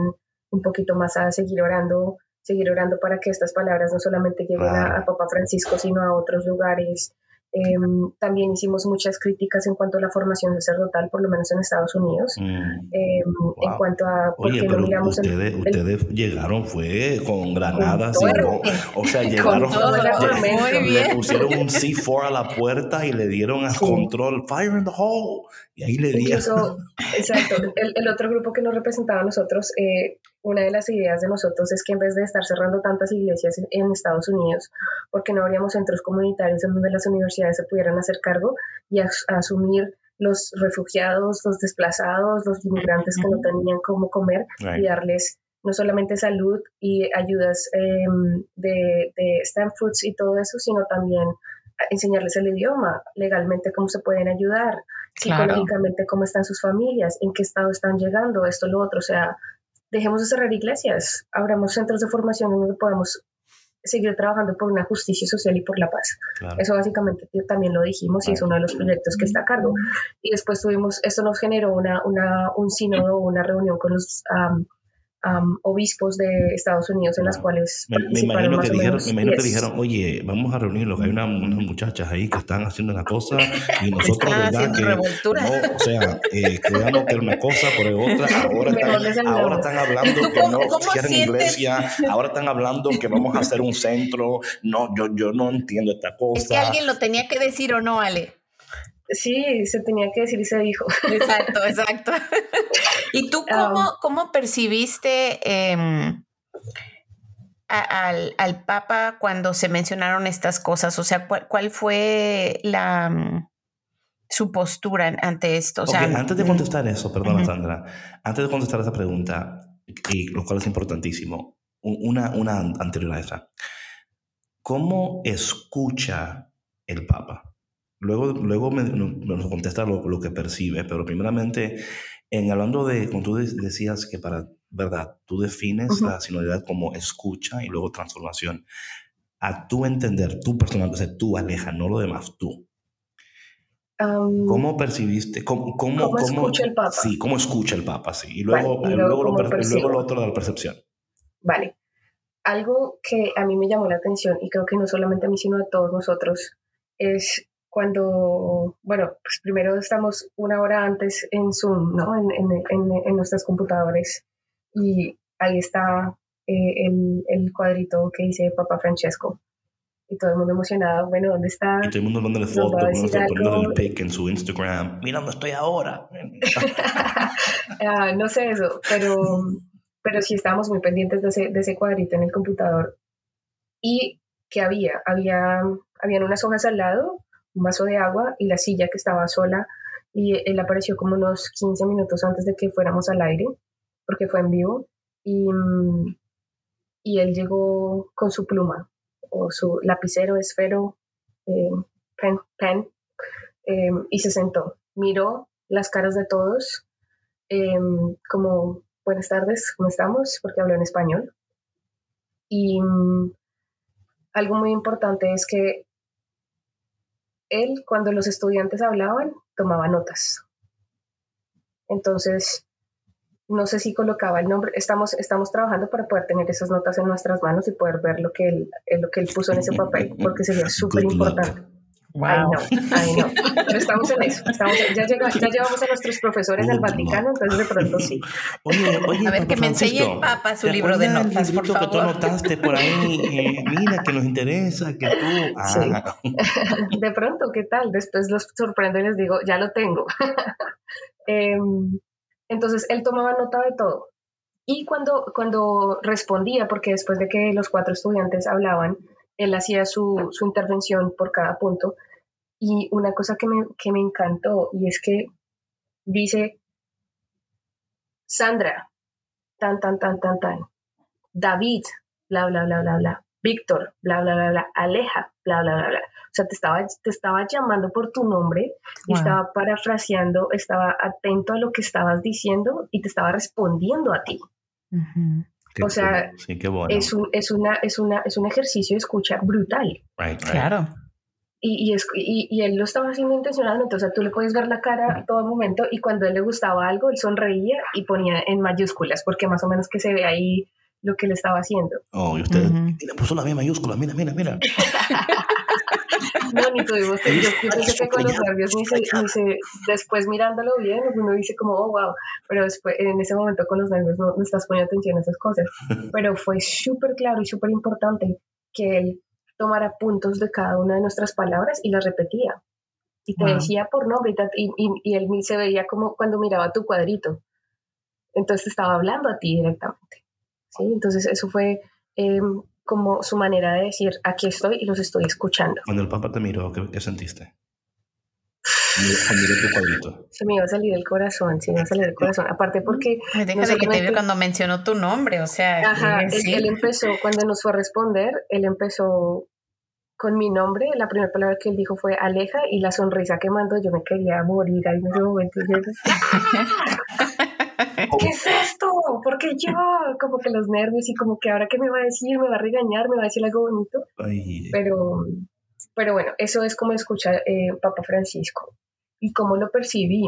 Speaker 3: un poquito más a seguir orando seguir orando para que estas palabras no solamente lleguen a, Papa Francisco, sino a otros lugares. Em, también hicimos muchas críticas en cuanto a la formación sacerdotal, por lo menos en Estados Unidos. Mm. Em, en cuanto a.
Speaker 1: Oye, pero miramos ustedes, ustedes llegaron, fue con granadas, y o sea, llegaron. le pusieron un C4 a la puerta y le dieron a control, fire in the hole. Y ahí le dieron.
Speaker 3: exacto. El, el, otro grupo que nos representaba a nosotros, eh, una de las ideas de nosotros es que en vez de estar cerrando tantas iglesias en Estados Unidos, porque no habríamos centros comunitarios en donde las universidades se pudieran hacer cargo y asumir los refugiados, los desplazados, los inmigrantes que no tenían cómo comer y darles no solamente salud y ayudas em, de, de STEM Foods y todo eso, sino también enseñarles el idioma, legalmente cómo se pueden ayudar, psicológicamente cómo están sus familias, en qué estado están llegando, esto, lo otro, o sea, dejemos de cerrar iglesias, abramos centros de formación donde podamos seguir trabajando por una justicia social y por la paz. Eso básicamente también lo dijimos y es uno de los proyectos que está a cargo. Y después tuvimos, esto nos generó una, una un sínodo, una reunión con los obispos de Estados Unidos en las cuales
Speaker 1: me, me imagino, que dijeron, me imagino que dijeron, oye, vamos a reunirlo, que hay unas muchachas ahí que están haciendo una cosa y nosotros, ¿verdad? Que, no, o sea, eh, creamos que era una cosa, por otra, ahora están, ahora están hablando que no quieren iglesia, ahora están hablando que vamos a hacer un centro, no, yo, yo no entiendo esta cosa.
Speaker 2: Es que alguien lo tenía que decir o no, Ale.
Speaker 3: Sí, se tenía que decir y se dijo.
Speaker 2: Exacto, exacto. ¿Y tú cómo, cómo percibiste em, al, al, Papa cuando se mencionaron estas cosas? O sea, ¿cuál, fue la mm, su postura ante esto? O sea,
Speaker 1: antes de contestar eso, perdona, Sandra, antes de contestar esa pregunta, y lo cual es importantísimo, una, una anterior a esa. ¿Cómo escucha el Papa? Luego, luego me, nos contesta lo, lo, que percibe, pero primeramente, en hablando de, como tú decías que para, ¿verdad? Tú defines la sinodalidad como escucha y luego transformación. A tu entender, tú personal, o sea, tú Aleja, no lo demás, tú. ¿Cómo percibiste? ¿Cómo, cómo,
Speaker 3: cómo, escucha el Papa?
Speaker 1: Sí, ¿cómo escucha el Papa? Sí. Y luego, y luego, lo, luego lo otro de la percepción.
Speaker 3: Vale. Algo que a mí me llamó la atención, y creo que no solamente a mí, sino a todos nosotros, es cuando, bueno, pues primero estamos una hora antes en Zoom, ¿no? En, en, en, nuestros computadores y ahí está eh, el, el, cuadrito que dice Papa Francesco. Y todo el mundo emocionado, bueno, ¿dónde está?
Speaker 1: Y todo el mundo mandándole fotos, poniendo el pic en su Instagram. Mira dónde estoy ahora.
Speaker 3: Ah, no sé eso, pero, pero sí estábamos muy pendientes de ese, de ese cuadrito en el computador. ¿Y qué había? Había habían unas hojas al lado un vaso de agua y la silla que estaba sola y él apareció como unos 15 minutos antes de que fuéramos al aire, porque fue en vivo. Y, y él llegó con su pluma o su lapicero, esfero, eh, pen, pen em, y se sentó. Miró las caras de todos em, como buenas tardes, ¿cómo estamos? Porque habló en español. Y mm, algo muy importante es que él, cuando los estudiantes hablaban, tomaba notas. Entonces, no sé si colocaba el nombre, estamos, estamos trabajando para poder tener esas notas en nuestras manos y poder ver lo que él, lo que él puso en ese papel, porque sería súper importante. Wow. Ay, no, ay, no. Pero estamos en eso. Estamos ya, ya, llevamos a nuestros profesores al Vaticano, entonces de pronto sí.
Speaker 2: Oye, oye, a ver, que me enseñe el Papa su libro de notas, por favor.
Speaker 1: que tú anotaste por ahí, eh, mira, que nos interesa, que tú... Ah.
Speaker 3: Sí. De pronto, ¿qué tal? Después los sorprendo y les digo, ya lo tengo. eh, entonces, él tomaba nota de todo. Y cuando, cuando respondía, porque después de que los cuatro estudiantes hablaban, él hacía su, su intervención por cada punto. Y una cosa que me, que me encantó, y es que dice, Sandra, tan, tan, tan, tan, tan, David, bla, bla, bla, bla, bla, Víctor, bla, bla, bla, bla, Aleja, bla, bla, bla, bla. O sea, te estaba, te estaba llamando por tu nombre y estaba parafraseando, estaba atento a lo que estabas diciendo y te estaba respondiendo a ti. O sea, es, un, es, una, es, una, es un ejercicio de escucha brutal.
Speaker 2: Claro.
Speaker 3: Y, y, y, él lo estaba haciendo intencionalmente, o sea, tú le puedes ver la cara a todo momento y cuando a él le gustaba algo, él sonreía y ponía en mayúsculas, porque más o menos que se ve ahí lo que le estaba haciendo.
Speaker 1: Oh, y usted le puso la misma mayúscula, mira, mira, mira.
Speaker 3: No, ni tuvimos que, yo, pensé que con los nervios, ni se, después mirándolo bien, uno dice como, oh, wow, pero después, en ese momento con los nervios no, estás poniendo atención a esas cosas. Pero fue súper claro y súper importante que él tomara puntos de cada una de nuestras palabras y las repetía. Y te decía por nombre y, y, y, él se veía como cuando miraba tu cuadrito. Entonces estaba hablando a ti directamente. ¿sí? Entonces eso fue eh, como su manera de decir, aquí estoy y los estoy escuchando.
Speaker 1: Cuando el papá te miró, ¿qué, sentiste? tu cuadrito.
Speaker 3: Se me iba a salir el corazón, se me iba a salir el corazón. Aparte porque...
Speaker 2: Déjame que te vio cuando mencionó tu nombre, o sea...
Speaker 3: Ajá, él, empezó, cuando nos fue a responder, él empezó con mi nombre, la primera palabra que él dijo fue Aleja y la sonrisa que mandó, yo me quería morir ahí en ese momento. ¿qué es esto? Porque yo, como que los nervios y como que ahora qué me va a decir, me va a regañar, me va a decir algo bonito. Pero, pero bueno, eso es como escuchar eh, Papa Francisco. Y cómo lo percibí,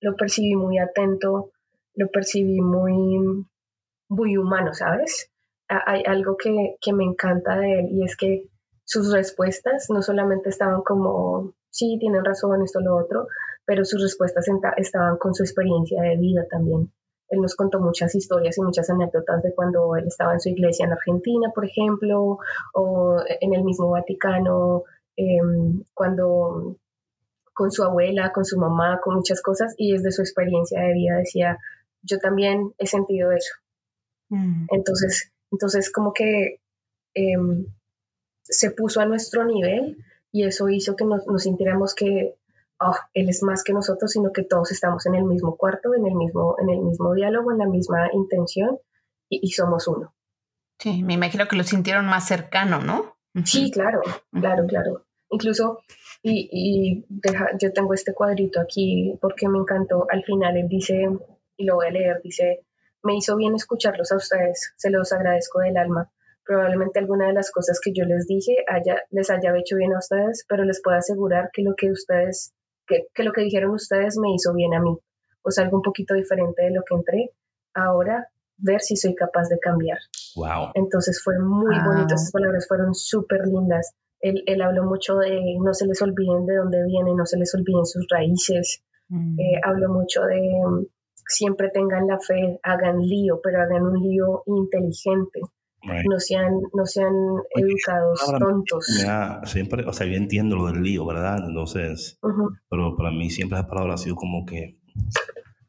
Speaker 3: lo percibí muy atento, lo percibí muy, muy humano, ¿sabes? Hay algo que, que me encanta de él y es que sus respuestas no solamente estaban como, sí, tienen razón, esto, lo otro, pero sus respuestas estaban con su experiencia de vida también. Él nos contó muchas historias y muchas anécdotas de cuando él estaba en su iglesia en Argentina, por ejemplo, o en el mismo Vaticano, em, cuando con su abuela, con su mamá, con muchas cosas, y desde su experiencia de vida decía, yo también he sentido eso. Mm. Entonces, entonces como que em, se puso a nuestro nivel y eso hizo que nos, nos sintiéramos que oh, él es más que nosotros, sino que todos estamos en el mismo cuarto, en el mismo, en el mismo diálogo, en la misma intención y, somos uno.
Speaker 2: Sí, me imagino que lo sintieron más cercano, ¿no?
Speaker 3: Sí, claro, claro, claro. Incluso, y, y deja, yo tengo este cuadrito aquí porque me encantó. Al final él dice, y lo voy a leer, dice, me hizo bien escucharlos a ustedes, se los agradezco del alma. Probablemente alguna de las cosas que yo les dije haya, les haya hecho bien a ustedes, pero les puedo asegurar que lo que ustedes que, lo que dijeron ustedes me hizo bien a mí, o sea, algo un poquito diferente de lo que entré. Ahora, ver si soy capaz de cambiar.
Speaker 1: Wow.
Speaker 3: Entonces fue muy bonito, esas palabras fueron súper lindas. Él, él, habló mucho de no se les olviden de dónde vienen, no se les olviden sus raíces. Mm. Eh, habló mucho de siempre tengan la fe, hagan lío, pero hagan un lío inteligente. No sean, no sean educados, tontos.
Speaker 1: siempre, o sea, yo entiendo lo del lío, ¿verdad? Entonces, pero para mí siempre esa palabra ha sido como que,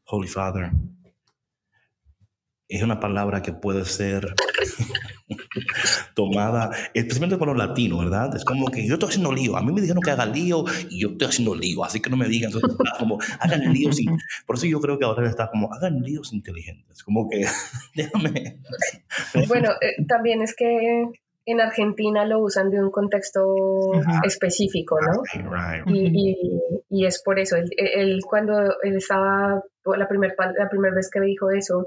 Speaker 1: Holy Father, es una palabra que puede ser tomada, especialmente con los latinos, ¿verdad? Es como que yo estoy haciendo lío. A mí me dijeron que haga lío y yo estoy haciendo lío, así que no me digan. Entonces, como, hagan líos. Por eso yo creo que ahora está como, hagan líos inteligentes. Como que, déjame.
Speaker 3: Bueno, eh, también es que en Argentina lo usan de un contexto específico, ¿no? Y, y, es por eso, él, cuando él estaba, la primera la primera vez que dijo eso,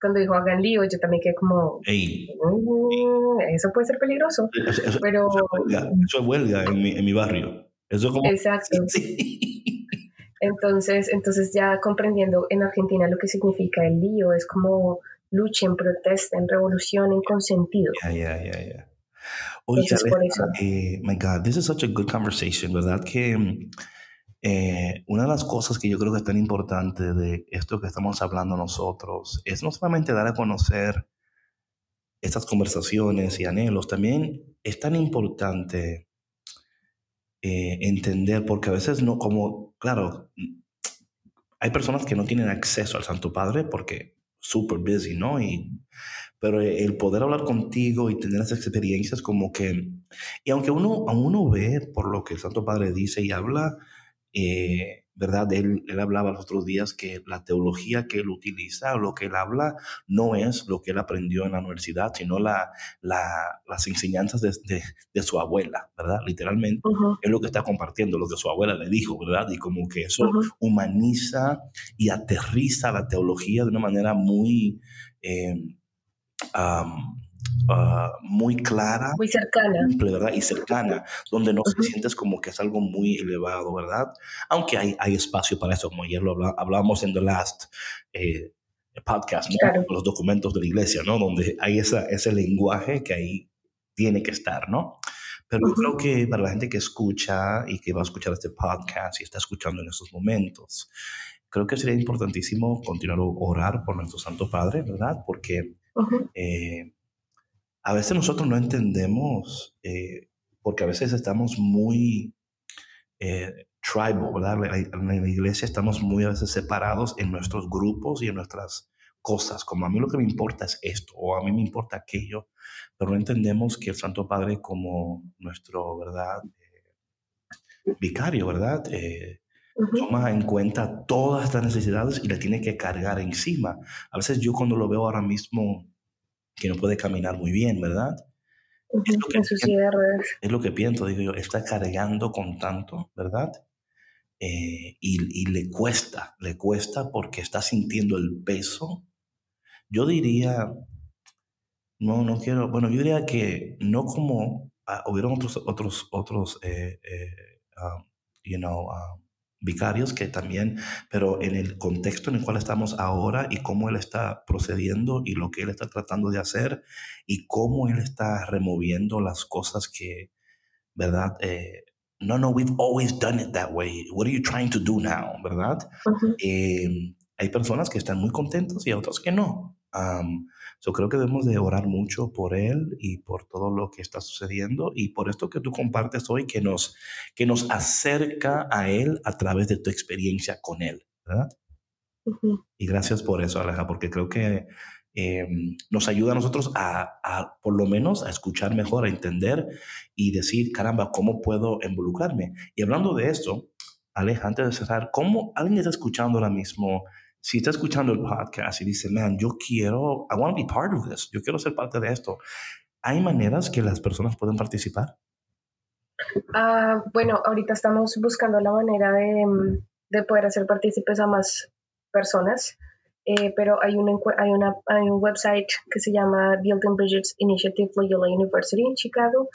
Speaker 3: cuando dijo hagan lío, yo también quedé como, mm, eso puede ser peligroso. Eso, pero...
Speaker 1: Eso es huelga, en, mi, en, mi, barrio. Eso como...
Speaker 3: Exacto. Entonces, entonces ya comprendiendo en Argentina lo que significa el lío, es como luchen, protesten, revolucionen con sentido.
Speaker 1: Ya, ya, ya, ya. Oye, eh, my God, this is such a good conversation, ¿verdad? Que mm, eh, una de las cosas que yo creo que es tan importante de esto que estamos hablando nosotros es no solamente dar a conocer estas conversaciones y anhelos, también es tan importante eh, entender, porque a veces no, como, claro, hay personas que no tienen acceso al Santo Padre porque super busy, ¿no? Y, pero el poder hablar contigo y tener esas experiencias como que, y aunque uno, uno ve por lo que el Santo Padre dice y habla, eh, ¿verdad? Él, él, hablaba los otros días que la teología que él utiliza o lo que él habla no es lo que él aprendió en la universidad, sino la, la, las enseñanzas de, de, su abuela, ¿verdad? Literalmente es lo que está compartiendo, lo que su abuela le dijo, ¿verdad? Y como que eso humaniza y aterriza la teología de una manera muy... Eh, Ah, muy clara.
Speaker 3: Muy cercana.
Speaker 1: ¿verdad? Y cercana, donde no se sientes como que es algo muy elevado, ¿verdad? Aunque hay, hay espacio para eso, como ayer lo hablábamos en The Last eh, Podcast, los documentos de la iglesia, ¿no? Donde hay esa, ese lenguaje que ahí tiene que estar, ¿no? Pero yo creo que para la gente que escucha y que va a escuchar este podcast y está escuchando en estos momentos, creo que sería importantísimo continuar a orar por nuestro Santo Padre, ¿verdad? Porque a veces nosotros no entendemos, eh, porque a veces estamos muy eh, tribal, ¿verdad? En la iglesia estamos muy a veces separados en nuestros grupos y en nuestras cosas, como a mí lo que me importa es esto o a mí me importa aquello, pero no entendemos que el Santo Padre como nuestro, ¿verdad? Eh, vicario, ¿verdad? toma en cuenta todas estas necesidades y las tiene que cargar encima. A veces yo cuando lo veo ahora mismo que no puede caminar muy bien, ¿verdad?
Speaker 3: Es lo, que pienso,
Speaker 1: es lo que pienso, digo yo, está cargando con tanto, ¿verdad? Eh, y, y, le cuesta, le cuesta porque está sintiendo el peso. Yo diría, no, no quiero, bueno, yo diría que no como ah, hubieron otros, otros, otros, eh, eh, um, you know, um, vicarios que también, pero en el contexto en el cual estamos ahora y cómo él está procediendo y lo que él está tratando de hacer y cómo él está removiendo las cosas que, ¿verdad? Eh, no, no, we've always done it that way. What are you trying to do now? ¿Verdad? Em, hay personas que están muy contentos y otras que no. Yo creo que debemos de orar mucho por él y por todo lo que está sucediendo y por esto que tú compartes hoy que nos, que nos acerca a él a través de tu experiencia con él, ¿verdad? Y gracias por eso, Aleja, porque creo que em, nos ayuda a nosotros a, a, por lo menos, a escuchar mejor, a entender y decir, caramba, ¿cómo puedo involucrarme? Y hablando de esto, Aleja, antes de cerrar, ¿cómo alguien está escuchando ahora mismo? Si está escuchando el podcast y dice, man, yo quiero, I want to be part of this, yo quiero ser parte de esto, ¿hay maneras que las personas pueden participar?
Speaker 3: Uh, bueno, ahorita estamos buscando la manera de, mm, de poder hacer partícipes a más personas, eh, pero hay, una, hay, una, hay un website que se llama Building Bridges Initiative Loyola University en Chicago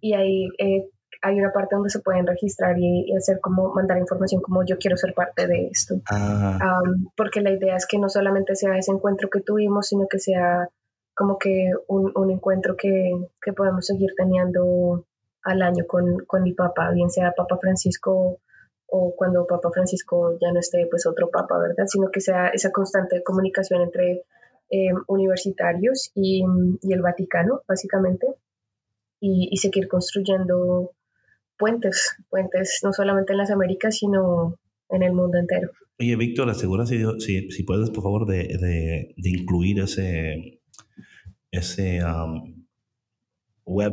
Speaker 3: y ahí eh, hay una parte donde se pueden registrar y, hacer como mandar información como yo quiero ser parte de esto. Ah. porque la idea es que no solamente sea ese encuentro que tuvimos, sino que sea como que un, un encuentro que, que, podemos seguir teniendo al año con, con mi papá, bien sea Papa Francisco o cuando Papa Francisco ya no esté, pues otro Papa, ¿verdad? Sino que sea esa constante comunicación entre eh, universitarios y, y, el Vaticano, básicamente, y, y seguir construyendo puentes, puentes no solamente en las Américas, sino en el mundo entero.
Speaker 1: Oye, Víctor, asegura si, si, si, puedes, por favor, de, de, de incluir ese, ese um, web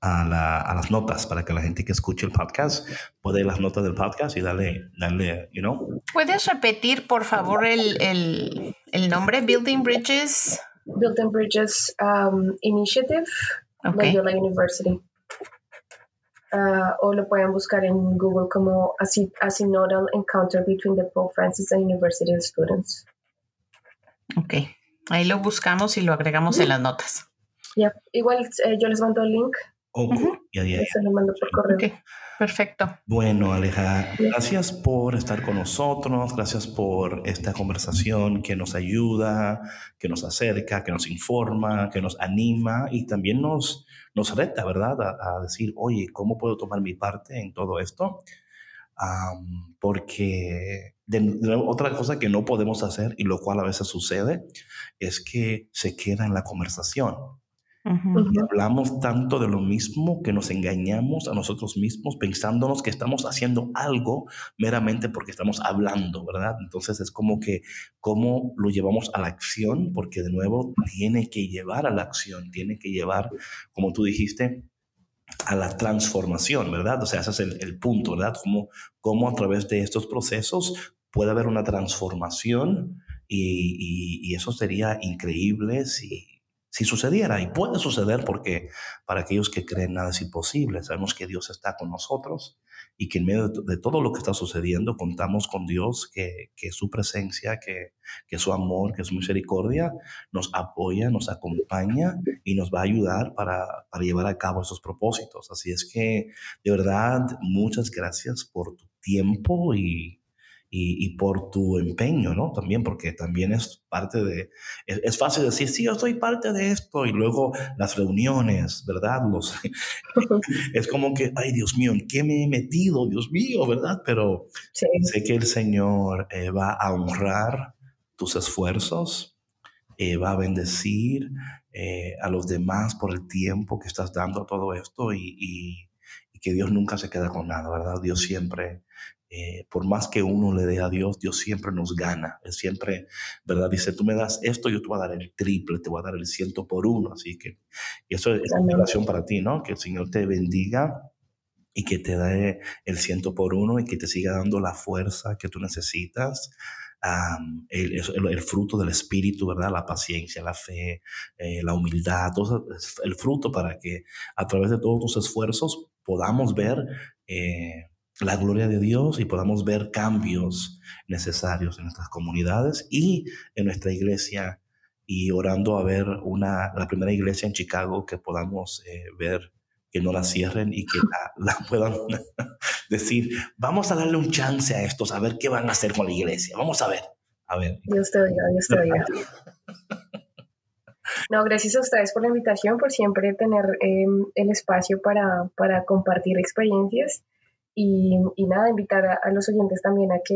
Speaker 1: a, la, a, las notas para que la gente que escuche el podcast pueda ir las notas del podcast y darle, darle you know.
Speaker 2: ¿Puedes repetir, por favor, el, el, el nombre? Building Bridges.
Speaker 3: Building Bridges um, Initiative, okay. Loyola University. Uh, o lo pueden buscar en Google como a, a Synodal Encounter Between the Pope Francis and University Students.
Speaker 2: Ok, ahí lo buscamos y lo agregamos en las notas.
Speaker 3: Igual eh, yo les mando el link.
Speaker 1: Oh, ya, ya,
Speaker 3: Se lo mando por correo.
Speaker 2: Perfecto.
Speaker 1: Bueno, Aleja, gracias por estar con nosotros, gracias por esta conversación que nos ayuda, que nos acerca, que nos informa, que nos anima y también nos, nos reta, ¿verdad? A, decir, oye, ¿cómo puedo tomar mi parte en todo esto? porque otra cosa que no podemos hacer y lo cual a veces sucede es que se queda en la conversación hablamos tanto de lo mismo que nos engañamos a nosotros mismos pensándonos que estamos haciendo algo meramente porque estamos hablando, ¿verdad? Entonces es como que cómo lo llevamos a la acción, porque de nuevo tiene que llevar a la acción, tiene que llevar, como tú dijiste, a la transformación, ¿verdad? O sea, ese es el, punto, ¿verdad? Cómo, cómo a través de estos procesos puede haber una transformación y, y eso sería increíble si si sucediera, y puede suceder porque para aquellos que creen nada es imposible, sabemos que Dios está con nosotros y que en medio de, todo lo que está sucediendo contamos con Dios, que, que su presencia, que, que, su amor, que su misericordia nos apoya, nos acompaña y nos va a ayudar para, para llevar a cabo esos propósitos. Así es que, de verdad, muchas gracias por tu tiempo y, y, por tu empeño, ¿no? También, porque también es parte de, es, fácil decir, sí, yo soy parte de esto, y luego las reuniones, ¿verdad? Los, es como que, ay, Dios mío, ¿en qué me he metido? Dios mío, ¿verdad? Pero sé que el Señor eh, va a honrar tus esfuerzos, eh, va a bendecir eh, a los demás por el tiempo que estás dando a todo esto y, y, y que Dios nunca se queda con nada, ¿verdad? Dios siempre eh, por más que uno le dé a Dios, Dios siempre nos gana. Él siempre, ¿verdad? Dice, tú me das esto, yo te voy a dar el triple, te voy a dar el ciento por uno. Así que y eso es una oración para ti, ¿no? Que el Señor te bendiga y que te dé el ciento por uno y que te siga dando la fuerza que tú necesitas. el, el, fruto del espíritu, ¿verdad? La paciencia, la fe, eh, la humildad, todo el fruto para que a través de todos tus esfuerzos podamos ver eh, la gloria de Dios y podamos ver cambios necesarios en nuestras comunidades y en nuestra iglesia y orando a ver una, la primera iglesia en Chicago que podamos eh, ver que no la cierren y que la, puedan decir, vamos a darle un chance a estos, a ver qué van a hacer con la iglesia, vamos a ver, a ver.
Speaker 3: Dios te oiga, Dios te oiga. No, gracias a ustedes por la invitación, por siempre tener em, el espacio para, para compartir experiencias y, nada, invitar a, los oyentes también a que,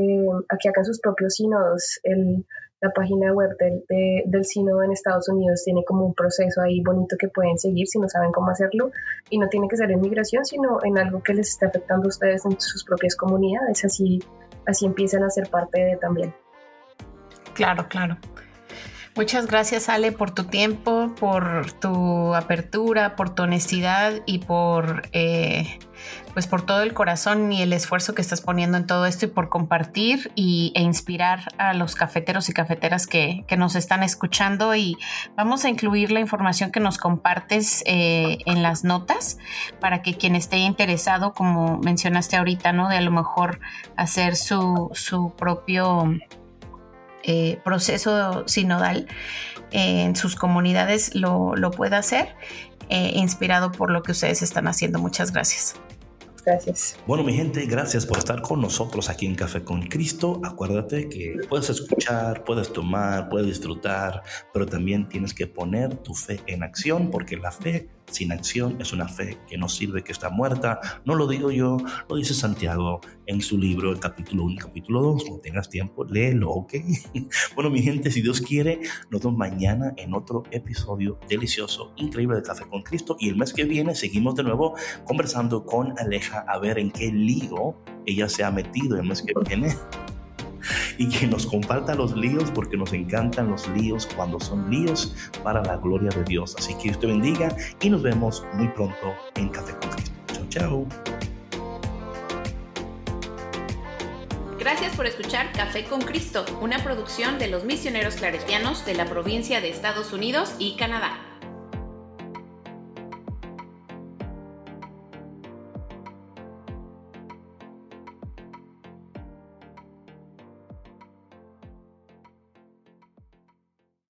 Speaker 3: a que hagan sus propios sínodos. El, la página web del, del sínodo en Estados Unidos tiene como un proceso ahí bonito que pueden seguir si no saben cómo hacerlo. Y no tiene que ser en migración, sino en algo que les está afectando a ustedes en sus propias comunidades. Así, así empiezan a ser parte de también.
Speaker 2: Claro, claro. Muchas gracias Ale por tu tiempo, por tu apertura, por tu honestidad y por eh, pues por todo el corazón y el esfuerzo que estás poniendo en todo esto y por compartir y, e inspirar a los cafeteros y cafeteras que, nos están escuchando y vamos a incluir la información que nos compartes eh, en las notas para que quien esté interesado, como mencionaste ahorita, ¿no? De a lo mejor hacer su, su propio eh, proceso sinodal en sus comunidades lo, pueda hacer, eh, inspirado por lo que ustedes están haciendo. Muchas gracias.
Speaker 3: Gracias.
Speaker 1: Bueno, mi gente, gracias por estar con nosotros aquí en Café con Cristo. Acuérdate que puedes escuchar, puedes tomar, puedes disfrutar, pero también tienes que poner tu fe en acción porque la fe sin acción es una fe que no sirve, que está muerta. No lo digo yo, lo dice Santiago en su libro, el capítulo 1 y capítulo 2. Cuando tengas tiempo, léelo, ¿ok? bueno, mi gente, si Dios quiere, nos vemos mañana en otro episodio delicioso, increíble de Café con Cristo. Y el mes que viene seguimos de nuevo conversando con Aleja a ver en qué lío ella se ha metido el mes que viene. y que nos comparta los líos porque nos encantan los líos cuando son líos para la gloria de Dios. Así que Dios te bendiga y nos vemos muy pronto en Café con Cristo. Chao, chao.
Speaker 2: Gracias por escuchar Café con Cristo, una producción de los misioneros claretianos de la provincia de Estados Unidos y Canadá.